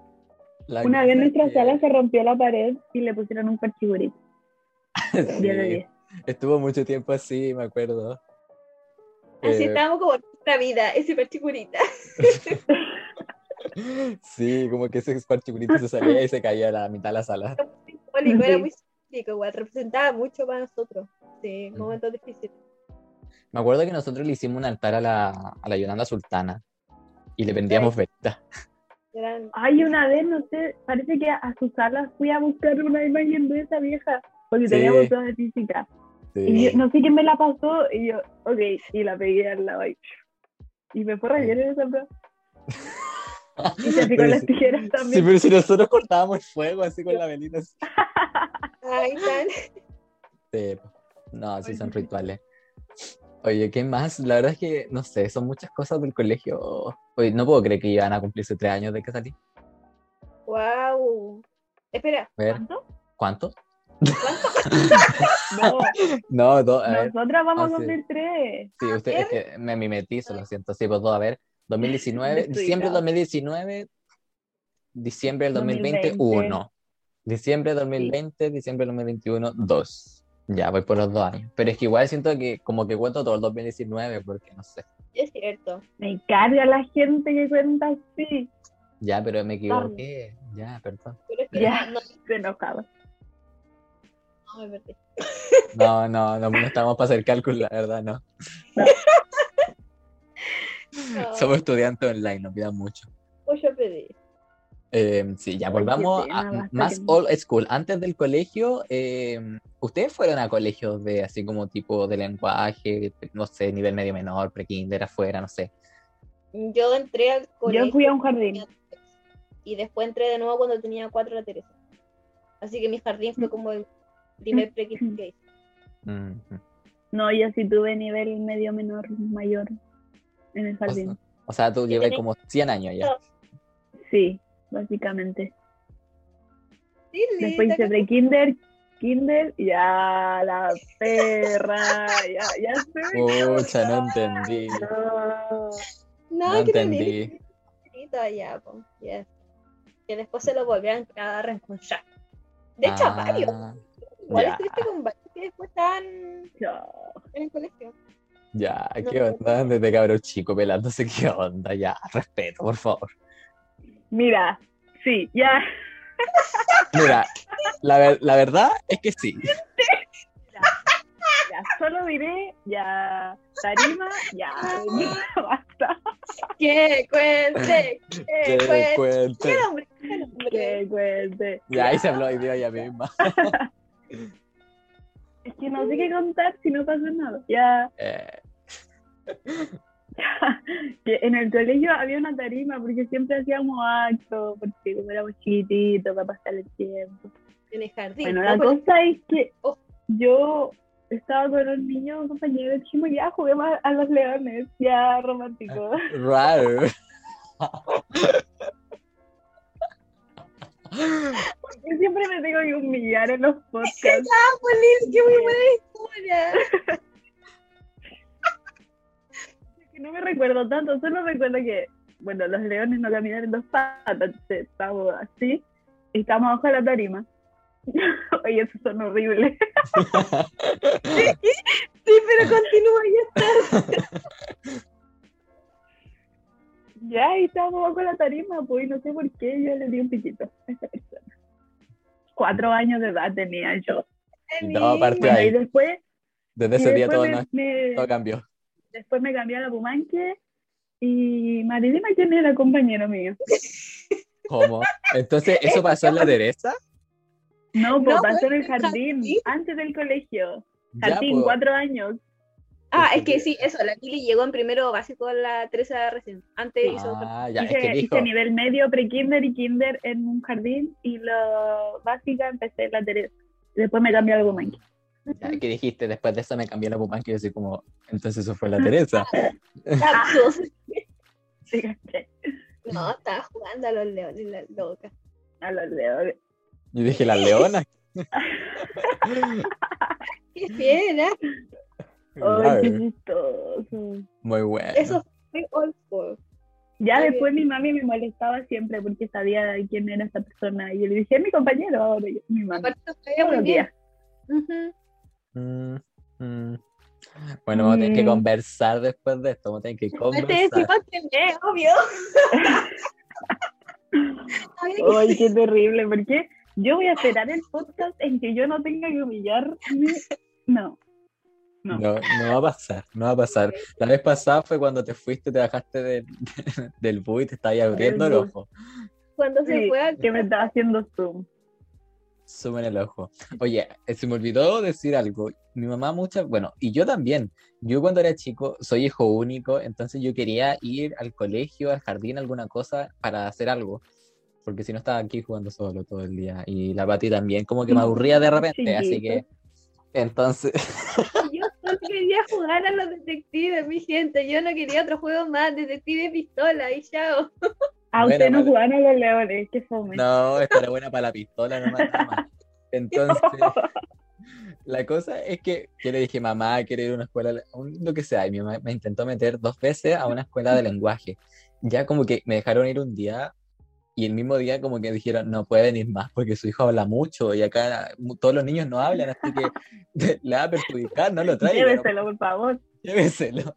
A: la
B: Una vez en nuestra
A: que-
B: sala se rompió la pared y le pusieron un parchigurito. 10 [LAUGHS] de
A: sí,
B: 10.
A: estuvo mucho tiempo así, me acuerdo.
C: Así
A: Eh,
C: estábamos como en nuestra vida, ese perchicurita. [LAUGHS]
A: Sí, como que ese parchicurito se salía y se caía a la mitad de la sala.
C: Simbólico, era muy simbólico, igual, representaba mucho para nosotros. Sí, momentos difíciles.
A: Me acuerdo que nosotros le hicimos un altar a la, a la Yolanda Sultana y le vendíamos velitas.
B: Ay, una vez, no sé, parece que a su sala fui a buscar una imagen de esa vieja, porque
A: Sí.
B: teníamos toda de física. Y yo, no sé quién me la pasó, y yo, ok, y la pegué al lado ahí. Y me fue re bien en esa prueba. [LAUGHS] Y
A: Pero
B: con las
A: sí-
B: tijeras
A: Sí,
B: también.
A: pero si nosotros cortábamos el fuego así con la velita. así.
C: ay, tan.
A: Sí, no, sí son rituales. Oye, ¿qué más? La verdad es que, no sé, son muchas cosas del colegio. Oye, no puedo creer que iban a cumplirse tres años de que salí.
C: Wow. Espera,
A: A ver,
B: ¿Cuánto?
A: ¿cuánto? [LAUGHS] No, dos, a ver.
B: Nosotras vamos
A: Ah,
B: a
A: sí.
B: cumplir tres.
A: Sí, usted, es que me mimetizo, lo siento. Sí, pues dos, a ver. 2019,
B: Estoy
A: diciembre del
B: brava.
A: 2019, diciembre del 2020,
B: 2020.
A: 1. Diciembre del 2020, diciembre del 2021, 2. Ya, voy por los dos años. Pero es que igual siento que como que cuento todo el 2019 porque no sé.
C: Es cierto.
B: Me carga la gente que cuenta así.
A: Ya, pero me equivoqué. Ya, perdón.
C: Pero es que
B: Ya.
C: no,
B: Se enojaba.
C: no me perdí.
A: No, no, no, no estamos para hacer cálculo, la verdad, no.
C: No, [LAUGHS]
A: Somos estudiantes online, nos pidan mucho.
C: pues yo pedí.
A: Eh, sí, ya volvamos a más
B: que-
A: old school. Antes del colegio, eh, ¿ustedes fueron a colegios de así como tipo de lenguaje, no sé, nivel medio menor, pre-kinder, afuera, no sé?
C: Yo entré al colegio.
B: Yo fui a un jardín.
C: Y después entré de nuevo cuando tenía cuatro la Teresa. Así que mi jardín fue como el primer pre que hice.
A: Mm,
B: No, yo sí tuve nivel medio menor, mayor en el
A: O sea,
B: jardín.
A: o sea, tú llevas como 100 años ya.
B: Sí, básicamente. Después hice de kinder, kinder, ya la perra, ya, ya sé.
A: Pucha, no entendí.
B: No.
C: No,
A: No
C: que
A: entendí.
C: tenía ya, po, yes. Que después se lo volvieron a reencontrar. De hecho, a varios.
A: Ah,
C: Igual
A: ya.
C: estuviste con varios que después estaban en el colegio.
A: Ya,
C: No.
A: qué onda, desde cabrón chico pelándose, qué onda, ya, respeto, por favor.
B: Mira, sí, ya.
A: Mira, la, ver- la verdad es que sí.
B: Ya, solo diré, ya, tarima, ya, [LAUGHS] basta.
C: Que cuente, que cuente.
A: cuente.
C: ¿Qué nombre? ¿Qué nombre?
B: Que cuente.
A: Ya, ahí se habló hoy día ella misma. [LAUGHS]
B: Es que no sé qué contar si no pasa nada. Ya,
A: Eh, [LAUGHS]
B: en el colegio había una tarima porque siempre hacíamos actos, porque como éramos chiquititos, para pasar el tiempo.
C: En el jardín.
B: Bueno,
C: ¿no?
B: la
C: Porque-
B: cosa es que
C: Oh.
B: yo estaba con un niño, un compañero chimo, ya juguemos a, a los leones, ya romántico. [LAUGHS]
A: raro.
B: Yo siempre me tengo que humillar en los podcasts.
C: Pues qué muy buena historia. [LAUGHS]
B: no me recuerdo tanto, solo recuerdo que, bueno, los leones no caminan en dos patas, estábamos así, y estábamos abajo de la tarima. [LAUGHS] Oye, eso son horribles. [LAUGHS]
C: Sí, pero continúa ya.
B: Ya, y estábamos abajo de la tarima, pues, y no sé por qué yo le di un piquito a esa persona. Cuatro años de edad tenía yo.
A: No, aparte
B: Bueno,
A: ahí.
B: y después,
A: Desde ese día todo, no- todo cambió.
B: Después me cambié a la Pumanque, y Marilina, ¿quién era compañero mío?
A: ¿Cómo? Entonces, ¿eso pasó en la Teresa?
B: No, pues
C: No,
B: pasó en
C: pues,
B: el
C: el
B: jardín,
C: jardín.
B: antes del colegio.
A: Ya,
B: Jardín,
A: pues.
B: cuatro años.
C: Ah, es que sí, eso, la Lili llegó en primero básico a la Teresa recién. Antes hizo
A: Ah, ya, es
B: hice,
A: que dijo.
B: hice nivel medio, pre-kinder y kinder en un jardín y lo básica empecé en la Teresa. Después me cambié a algo más.
A: Ya, que dijiste, después de eso me cambié la pupán, que yo así como, entonces eso fue la Teresa. [LAUGHS]
C: No, estaba jugando a los leones, la loca.
B: A los leones.
A: Yo dije, las leonas. [LAUGHS]
C: Qué fiera.
B: Ay, qué
A: Ya,
B: chistoso.
A: Muy bueno.
C: Eso fue old school.
B: Ya después mi mami me molestaba siempre porque sabía quién era esa persona. Y yo le dije, es mi compañero ahora, y yo, mi mamá.
C: Aparte, se veía
B: Todos
A: Mm, mm. Bueno, vamos a tener que
B: Mm.
A: conversar después de esto. Vamos a tener que
C: Te
A: conversar.
C: decimos que me, obvio. [LAUGHS]
B: Ay, qué terrible. ¿Por qué? Yo voy a esperar el podcast en que yo no tenga que humillarme. No. No.
A: No, no va a pasar, no va a pasar. La vez pasada fue cuando te fuiste, te bajaste del, [LAUGHS] del bus y te estabas abriendo el ojo.
C: Cuando se
B: Sí,
C: fue a...
B: que me estaba haciendo zoom.
A: Sumen el ojo. Oye, eh, se me olvidó decir algo. Mi mamá muchas, bueno, y yo también. Yo cuando era chico soy hijo único, entonces yo quería ir al colegio, al jardín, alguna cosa para hacer algo. Porque si no estaba aquí jugando solo todo el día. Y la Pati también como que me aburría de repente, así que... Entonces, [LAUGHS]
C: Yo solo quería jugar a los detectives, mi gente. Yo no quería otro juego más. Detective pistola y chao. [LAUGHS]
B: Ah,
A: Bueno,
B: usted no a los leones, qué fome.
A: no, esta era buena para la pistola, [LAUGHS] no más. Entonces, La cosa es que yo le dije, mamá, quiero ir a una escuela, un- lo que sea, y mi mamá me intentó meter dos veces a una escuela de lenguaje. Ya como que me dejaron ir un día y el mismo día como que dijeron, no puede venir más porque su hijo habla mucho y acá todos los niños no hablan, así que [LAUGHS] [LAUGHS] le va a perjudicar, no lo traigan.
B: Lléveselo, por favor.
A: Lléveselo.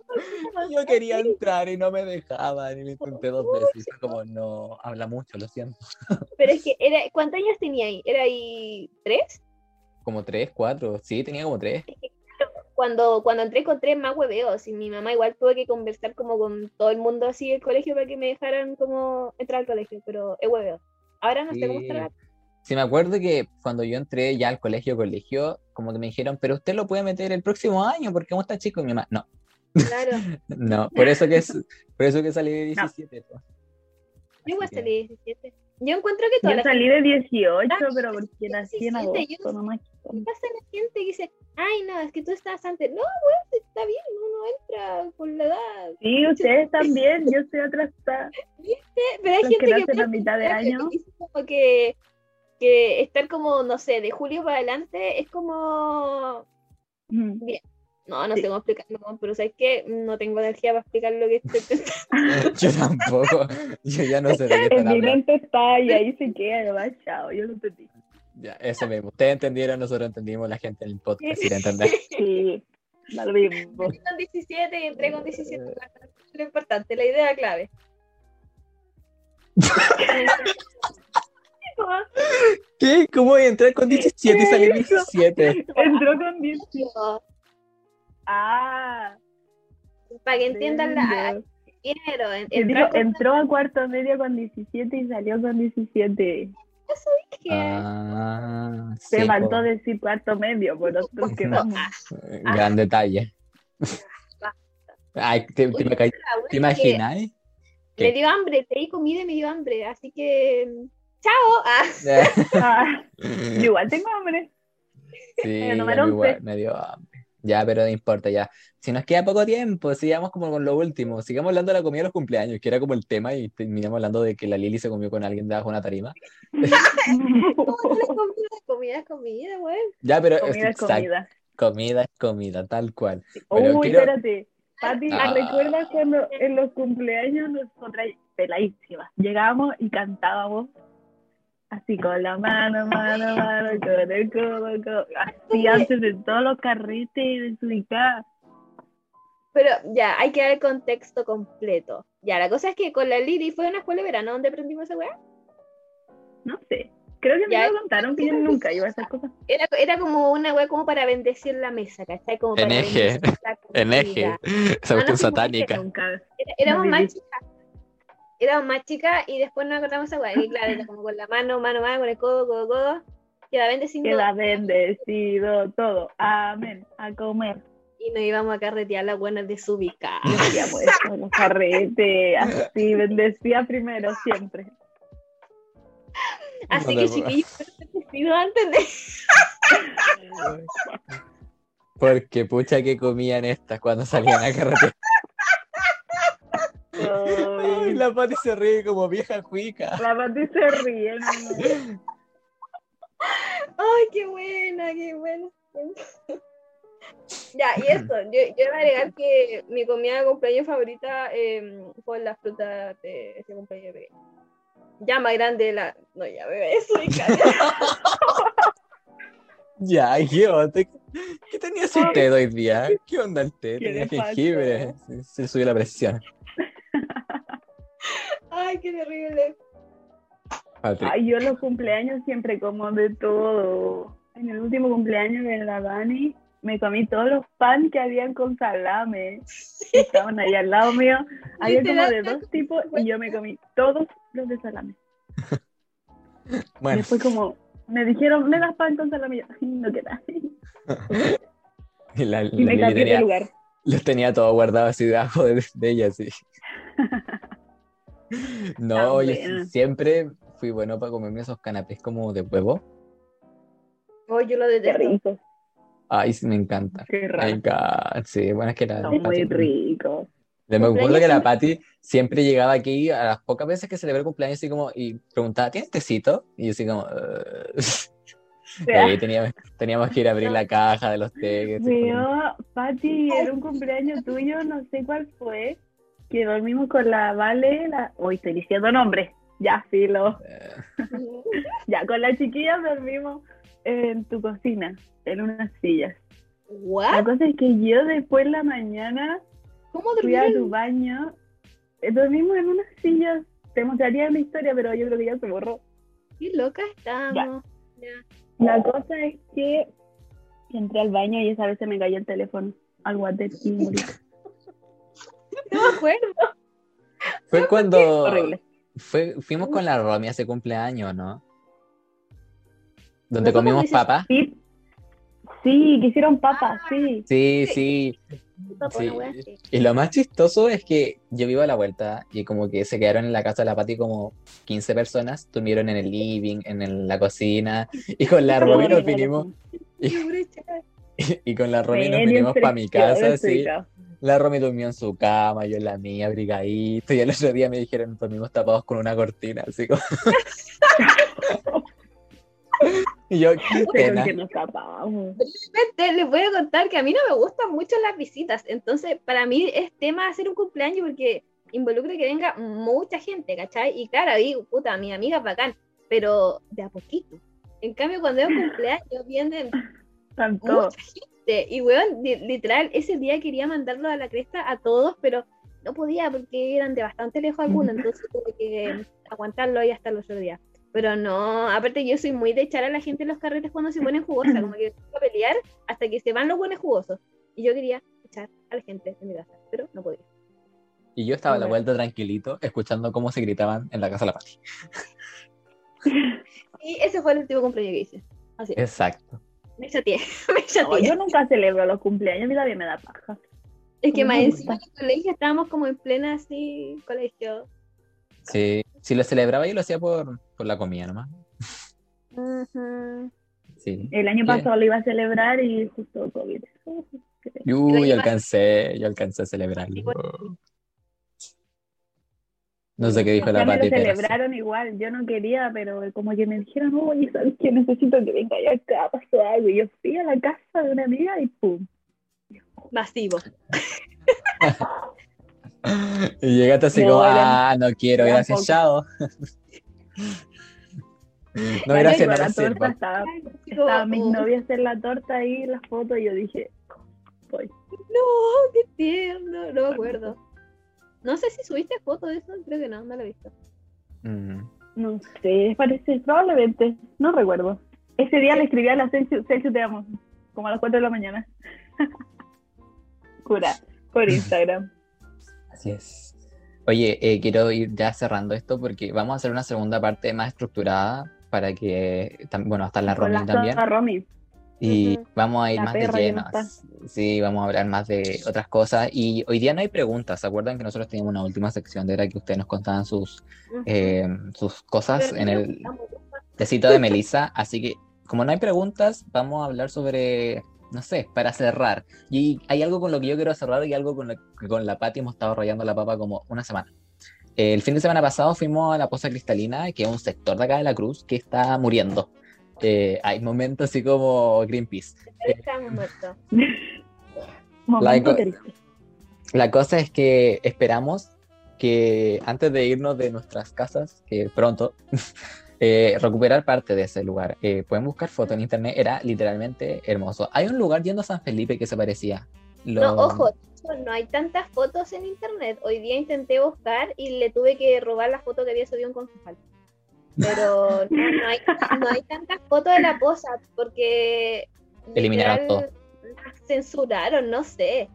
A: Yo quería entrar y no me dejaban y lo intenté dos veces fue como, no, habla mucho, lo siento. [LAUGHS]
C: Pero es que, era, ¿cuántos años tenía ahí? ¿Era ahí tres?
A: Como tres, cuatro, sí, tenía como tres.
C: Cuando, cuando entré con tres más hueveos y mi mamá igual tuve que conversar como con todo el mundo así del colegio para que me dejaran como entrar al colegio, pero es hueveo. Ahora no sé cómo
A: Sí.
C: estará.
A: Sí, me acuerdo que cuando yo entré ya al colegio, colegio, como que me dijeron, pero usted lo puede meter el próximo año porque como está chico, y mi mamá, no,
C: Claro. [LAUGHS]
A: no, por eso que es, por eso que salí de
B: No.
A: 17. pues.
C: Yo igual salí de 17. Yo encuentro que toda
B: Yo salí de 18,
C: Ah,
B: pero porque nací en
C: 17, yo
B: agosto,
C: no
B: nomás.
C: pasa la gente que dice, ay, no, es que tú estás antes. No, weón, está bien, uno entra por la edad.
B: Sí, ustedes también, yo soy atrasada. [LAUGHS]
C: Pero hay
B: Los
C: gente
B: que
C: que,
B: mitad de año.
C: como que, que estar como, no sé, de julio para adelante es como...
B: Mm.
C: No, no
B: Sí.
C: sé cómo explicarlo, pero ¿sabes qué? No tengo energía para explicar lo que estoy pensando. [LAUGHS]
A: Yo tampoco, yo ya no sé de qué [LAUGHS] están
B: En mi mente está y ahí se queda, va, chao, yo lo entendí.
A: Ya, eso mismo, ustedes entendieron, nosotros entendimos, la gente en el podcast entender. [LAUGHS]
B: Sí, da lo mismo.
C: Con 17 y entré con 17. Lo importante, la idea clave.
A: ¿Qué? ¿Cómo voy a entrar con 17 y salir 17?
B: Entró con 18. Ah,
C: Para que entiendan la
B: Dios.
C: quiero. en-
B: Él
C: entrar
B: dijo,
C: con-
B: entró a cuarto medio con 17 y salió con 17.
C: que-
A: Ah,
B: Se
A: sí,
B: faltó
A: po.
B: decir cuarto medio, por nosotros quedamos.
A: Gran detalle. Ay, ¿te, te,
C: Oye,
A: te
C: la wea que
A: imagináis?
C: Me dio hambre, te di comida y me dio hambre, así que. ¡Chao! [LAUGHS] Ah,
B: Ah, yo igual tengo hambre.
A: Sí,
B: Pero no me
A: igual- me dio hambre. Ya, pero no importa, ya. Si nos queda poco tiempo, sigamos como con lo último. Sigamos hablando de la comida de los cumpleaños, que era como el tema, y terminamos hablando de que la Lili se comió con alguien debajo de una tarima.
C: ¿cómo no le comida? Comida es comida, güey.
A: Ya, pero
B: comida es
A: exacto,
B: comida.
A: comida es comida, tal cual. Pero
B: Uy,
A: quiero-
B: espérate. Pati,
A: Ah.
B: ¿recuerdas cuando en los cumpleaños nosotras peladísimas llegábamos y cantábamos así con la mano, mano, mano, con el codo, codo, así antes de todos los carretes desubicados?
C: Pero ya, hay que dar el contexto completo. Ya, la cosa es que con la Lili fue a una escuela de verano donde aprendimos esa weá.
B: No sé. Creo que me lo contaron que yo nunca iba a esas cosas.
C: Era, era como una weá como para bendecir la mesa, ¿cachai? Como
A: En
C: para
A: eje, En eje, [LAUGHS] esa
C: Ah, no,
A: cuestión satánica.
B: Nunca.
C: Era- éramos
B: No
C: más chicas. Éramos más chicas y después nos acordamos esa weá. Y claro, era como con la mano, mano, mano, con el codo, codo, codo. Queda bendeciendo
B: Queda bendecido todo. Amén. A comer.
C: y nos íbamos a carretear las buenas de su ubica.
B: Y hacíamos eso, los carretes, así, bendecía primero, siempre.
C: Así
A: Cuando-
C: que chiquillos, bendecido antes de.
A: Porque pucha que comían estas cuando salían a carretera. [LAUGHS] la Pati se ríe como vieja cuica.
B: La Pati se ríe. no.
C: ¡Ay, qué buena, qué buena! ya, y esto, yo, yo iba a agregar que mi comida de cumpleaños favorita eh, fue la fruta de ese cumpleaños pequeño. Ya más grande la. No, ya bebé, eso [LAUGHS]
A: Ya, ¿qué onda? ¿Qué tenía su té hoy día? ¿Qué onda el té?
B: ¿Qué
A: Tenía jengibre. Se, se subió la presión.
C: Ay, qué terrible.
A: Patri.
B: Ay, yo en los cumpleaños siempre como de todo. En el último cumpleaños de la Dani, me comí todos los pan que habían con salame. Estaban ahí al lado mío. [LAUGHS] Había como de dos tipos y yo me comí todos los de salame. [LAUGHS]
A: Bueno,
B: Después como me dijeron, me das pan con salame. Y yo, "Ay, no queda. [LAUGHS]
A: y la, la
B: Y me cambié de lugar.
A: los tenía todo guardado así debajo de, de ella, sí. No, yo siempre fui bueno para comerme esos canapés como de huevo.
C: Oh, yo lo detesto.
B: rico.
A: Ay, sí, me encanta.
B: Qué
A: Me
B: raro.
A: encanta. Sí, bueno, es que la
B: muy
A: Pati-
B: ricos.
A: Yo me acuerdo que la Pati siempre llegaba aquí a las pocas veces que celebré el cumpleaños así como y preguntaba, ¿tienes tecito? Y yo así como, "Eh". [LAUGHS] Ahí teníamos, teníamos que ir a abrir la caja de los tickets.
B: Pero, Pati, era un cumpleaños tuyo, no sé cuál fue, que dormimos con la Vale, la... Hoy estoy diciendo nombres, ya, filo. [LAUGHS] ya, con la chiquilla dormimos en tu cocina, en unas sillas. La cosa es que yo después en la mañana
C: ¿Cómo
B: fui a tu baño, eh, dormimos en unas sillas, te mostraría la historia, pero yo creo que ya se borró.
C: Qué loca estamos. Ya.
B: La cosa es que entré al baño y esa vez se me cayó el teléfono al water y. [LAUGHS]
C: No me acuerdo.
A: Fue cuando
B: Horrible.
A: fue, fuimos con la Romy hace cumpleaños, ¿no? Donde
C: ¿No fue
A: comimos papas.
B: Sí, sí, que hicieron papas, sí.
A: Sí, sí. Sí. Y lo más chistoso es que yo vivo a la vuelta y como que se quedaron en la casa de la Pati como 15 personas, durmieron en el living, en el- la cocina, y con la [LAUGHS] Romy nos vinimos, y, [LAUGHS] y con la Romy nos vinimos para mi casa,
B: explicado.
A: La Romy durmió en su cama, yo en la mía, abrigadito, y el otro día me dijeron dormimos tapados con una cortina, así como... [LAUGHS] y yo, qué pena.
B: que nos tapamos.
C: Te- les voy a contar que a mí no me gustan mucho las visitas, entonces para mí es tema hacer un cumpleaños porque involucra que venga mucha gente, ¿cachai? Y claro, ahí, puta, mi amiga es bacán, pero de a poquito. En cambio, cuando es un cumpleaños vienen
B: Tanto.
C: mucha gente. Y weón, li- literal, ese día quería mandarlo a la cresta a todos, pero no podía porque eran de bastante lejos algunos, entonces tuve que aguantarlo ahí hasta el otro día. Pero no, aparte yo soy muy de echar a la gente en los carretes cuando se ponen jugosas, como que tengo que pelear hasta que se van los buenos jugosos. Y yo quería echar a la gente de mi casa, pero no podía.
A: Y yo estaba a la vuelta tranquilito, escuchando cómo se gritaban en la casa de la Pati.
C: Y [LAUGHS] ese fue el último cumpleaños que hice. Así,
A: Exacto.
C: Me chateé, [LAUGHS] me
B: No,
C: chateé.
B: yo nunca celebro los cumpleaños, a mí también me da paja.
C: es que más encima en el colegio estábamos como en plena así, colegio.
A: Sí, si lo celebraba yo lo hacía por, por la comida nomás. Sí.
B: El año pasado lo iba a celebrar y justo COVID.
A: Yo yo- alcancé, yo alcancé a celebrarlo. No sé qué dijo la
B: me
A: Pati,
B: lo
A: pero sí.
B: celebraron igual, yo no quería, pero como que me dijeron, oye, ¿sabes qué? Necesito que venga acá, pasó algo. Y yo fui a la casa de una amiga y pum.
C: Masivo.
A: Y llegaste así
B: No,
A: como,
B: era-
A: ah, no quiero,
B: era
A: gracias, chao. [LAUGHS] No, gracias, no
B: la
A: me
B: torta estaba, estaba mis
C: oh,
B: novias en la torta ahí, las fotos, y yo dije, voy.
C: No, qué tierno, no me acuerdo. No sé si subiste foto de eso, creo que no, no lo he visto.
A: Mm.
B: No sé, parece, probablemente, no recuerdo. Ese día le escribí a la Celsius, Celsius te amo, como a las 4 de la mañana. [LAUGHS] Cura, por Instagram.
A: Así es. Oye, eh, quiero ir ya cerrando esto porque vamos a hacer una segunda parte más estructurada para que, bueno, hasta la Romy
B: la
A: también.
B: soda Romy.
A: Y
C: Ujú.
A: vamos a ir
B: La
A: más de llenos. Sí, vamos a hablar más de otras cosas. Y hoy día no hay preguntas. ¿Se acuerdan que nosotros teníamos una última sección de era que ustedes nos contaban sus,
C: Ujú.
A: eh, sus cosas
C: Pero
A: en el tecito de Melissa? Así que, como no hay preguntas, vamos a hablar sobre, no sé, para cerrar. Y hay algo con lo que yo quiero cerrar y algo con lo que con la Pati hemos estado rayando la papa como una semana. El fin de semana pasado fuimos a la Poza Cristalina, que es un sector de acá de la Cruz que está muriendo. Eh, hay momentos así como Greenpeace.
C: Estamos muertos. [LAUGHS]
B: Momento
A: La-
B: triste.
A: La cosa es que esperamos que antes de irnos de nuestras casas, que pronto, [LAUGHS] eh, recuperar parte de ese lugar. Eh, pueden buscar fotos en internet, era literalmente hermoso. Hay un lugar yendo a San Felipe que se parecía. Lo-
C: No, ojo, no hay tantas fotos en internet. Hoy día intenté buscar y le tuve que robar la foto que había subido un concejal. Pero no, no hay, no hay tantas fotos de la posa porque
A: Eliminaron todo.
C: censuraron, no sé.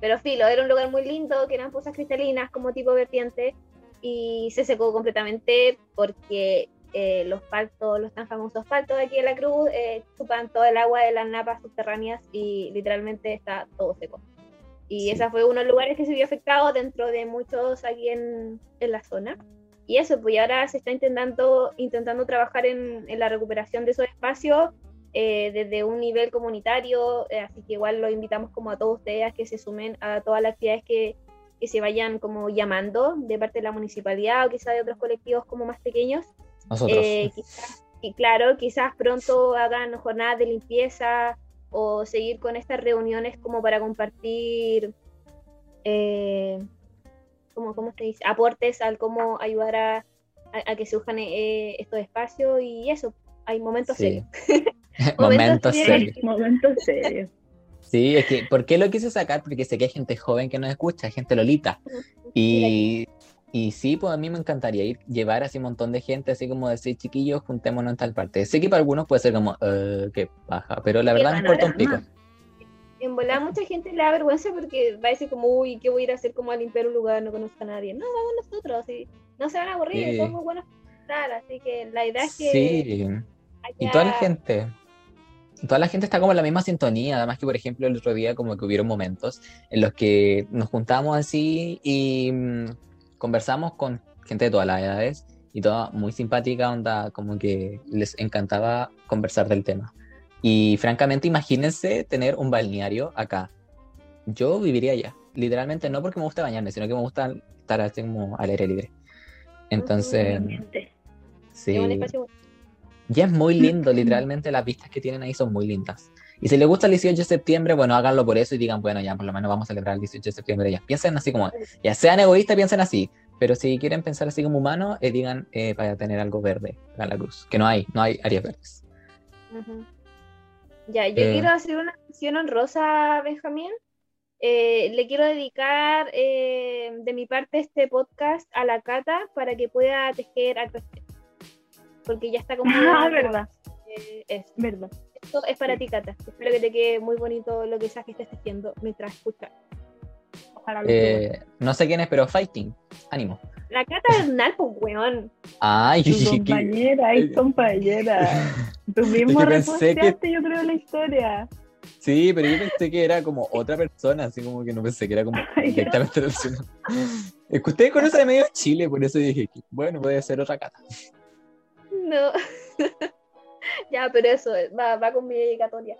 C: Pero filo, era un lugar muy lindo, que eran pozas cristalinas como tipo vertiente y se secó completamente porque eh, los paltos, los tan famosos paltos de aquí en la cruz, eh, chupan todo el agua de las napas subterráneas y literalmente está todo seco. Y
A: Sí.
C: esa fue uno de los lugares que se vio afectado dentro de muchos aquí en, en la zona. Y eso, pues y ahora se está intentando, intentando trabajar en, en la recuperación de esos espacios eh, desde un nivel comunitario, eh, así que igual los invitamos como a todos ustedes a que se sumen a todas las actividades que, que se vayan como llamando de parte de la municipalidad o quizá de otros colectivos como más pequeños.
A: Nosotros.
C: Eh, quizás y claro, quizás pronto hagan jornadas de limpieza o seguir con estas reuniones como para compartir, eh, ¿cómo, cómo se dice? Aportes al cómo ayudar a, a, a que se usan eh, estos espacios y eso, hay momentos
A: Sí.
C: serios. [LAUGHS] [LAUGHS]
A: Momentos serios.
B: Momentos serios.
A: Sí, es que, ¿por qué lo quise sacar? Porque sé que hay gente joven que nos escucha, gente lolita. Y, y sí, pues a mí me encantaría ir, llevar así un montón de gente, así como decir, chiquillos, juntémonos en tal parte. Sé que para algunos puede ser como, eh, qué paja, pero la verdad me importa un pico.
C: En volar mucha gente le da vergüenza porque va a decir como, uy, ¿qué voy a ir a hacer como a limpiar un lugar? No conozco a nadie. No, vamos nosotros, y no se van a aburrir,
A: Sí.
C: somos buenos para estar, así que la idea es que
A: Sí, y toda la gente, toda la gente está como en la misma sintonía, además que por ejemplo el otro día como que hubieron momentos en los que nos juntamos así y mm, conversamos con gente de todas las edades y toda muy simpática onda, como que les encantaba conversar del tema. Y francamente imagínense tener un balneario acá. Yo viviría allá, literalmente no porque me gusta bañarme, sino que me gusta estar así como al aire libre. Entonces, sí.
C: es un espacio
A: Y es muy lindo, literalmente las vistas que tienen ahí son muy lindas. Y si les gusta el 18 de septiembre, bueno, háganlo por eso y digan, bueno, ya por lo menos vamos a celebrar el 18 de septiembre ya. Piensen así como, ya sean egoístas, piensen así. Pero si quieren pensar así como humanos, eh, digan eh, para tener algo verde a la cruz. Que no hay, no hay áreas verdes.
C: Ujú. Ya, yo
A: Eh.
C: quiero hacer una mención honrosa, Benjamín. Eh, le quiero dedicar eh, de mi parte este podcast a la Cata para que pueda tejer al respecto. Porque ya está como. [LAUGHS]
B: Ah, verdad,
C: eh, es-
B: verdad.
C: esto es para ti, Cata. Espero que te quede muy bonito lo que sea que estés tejiendo mientras escuchas.
A: Eh, no sé quién es, pero fighting. Ánimo.
C: La Cata Bernal, pues, weón.
A: Ay, [LAUGHS]
B: Tu compañera, es compañera. Tú mismo
A: que que-
B: reposteaste, yo creo, la historia.
A: Sí, pero yo pensé que era como otra persona, así como que no pensé que era como [LAUGHS]
B: Ay,
A: directamente relacionado. Es que ustedes conocen a [LAUGHS] medio Chile, por eso dije, que, bueno, puede ser otra cata.
C: No. ya, pero eso va, va con mi dedicatoria.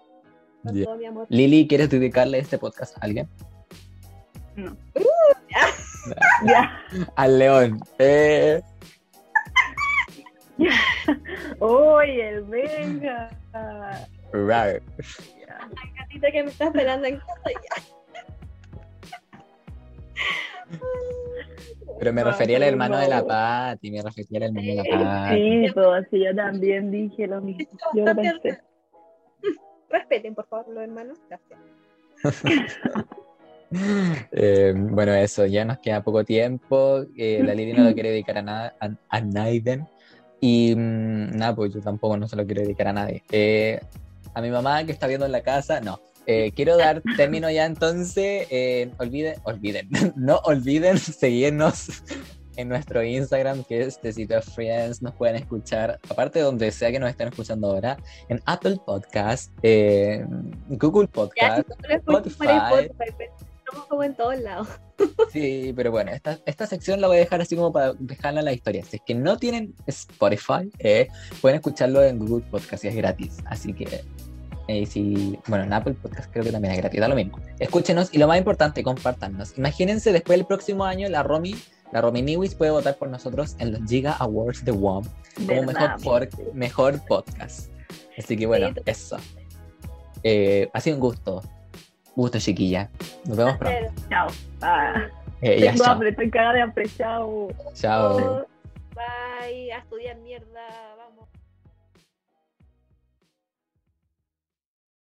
C: Con todo mi amor.
A: Lili, ¿quieres dedicarle este podcast a alguien?
B: No. Ya.
A: Al león. Eh,
B: Oye, venga.
A: rar.
C: Gatita que me está esperando en casa ya.
A: Pero me refería al hermano de la. Pati, me refería al hermano de la Pati.
B: Sí, pues sí, yo también dije lo mismo. Yo pensé. [LAUGHS]
C: Respeten, por favor, los hermanos. Gracias. [LAUGHS]
A: Eh, bueno, eso, ya nos queda poco tiempo. eh, la Lili no lo quiere dedicar a, nada, a, a Naiden. Y mm, nada, pues yo tampoco no se lo quiero dedicar a nadie. Eh, a mi mamá que está viendo en la casa, no. Eh, quiero dar término ya entonces. eh, olviden, olviden, [LAUGHS] no olviden seguirnos en nuestro Instagram que es The City of Friends. Nos pueden escuchar, aparte de donde sea que nos estén escuchando ahora, en Apple Podcast, eh, Google
C: Ya,
A: Podcast.
C: si no
A: Spotify.
C: Spotify, pero estamos como en todos lados.
A: Sí, pero bueno, esta, esta sección la voy a dejar así como para dejarla en la historia. Si es que no tienen Spotify, eh, pueden escucharlo en Google Podcast y es gratis. Así que, eh, si, bueno, en Apple Podcast creo que también es gratis, da lo mismo. Escúchenos y lo más importante, compártanos. Imagínense después del próximo año, la Romy, la Romy Niwis puede votar por nosotros en los Giga Awards de WOM como mejor, por- mejor podcast. Así que bueno, eso. Eh, ha sido un gusto. Gusto, chiquilla. Nos vemos pronto.
B: Chao. Ah,
A: Eh, ya,
B: tengo
A: chao.
B: hambre, estoy cagada de hambre. Chao.
A: Chao.
C: Bye, a estudiar mierda.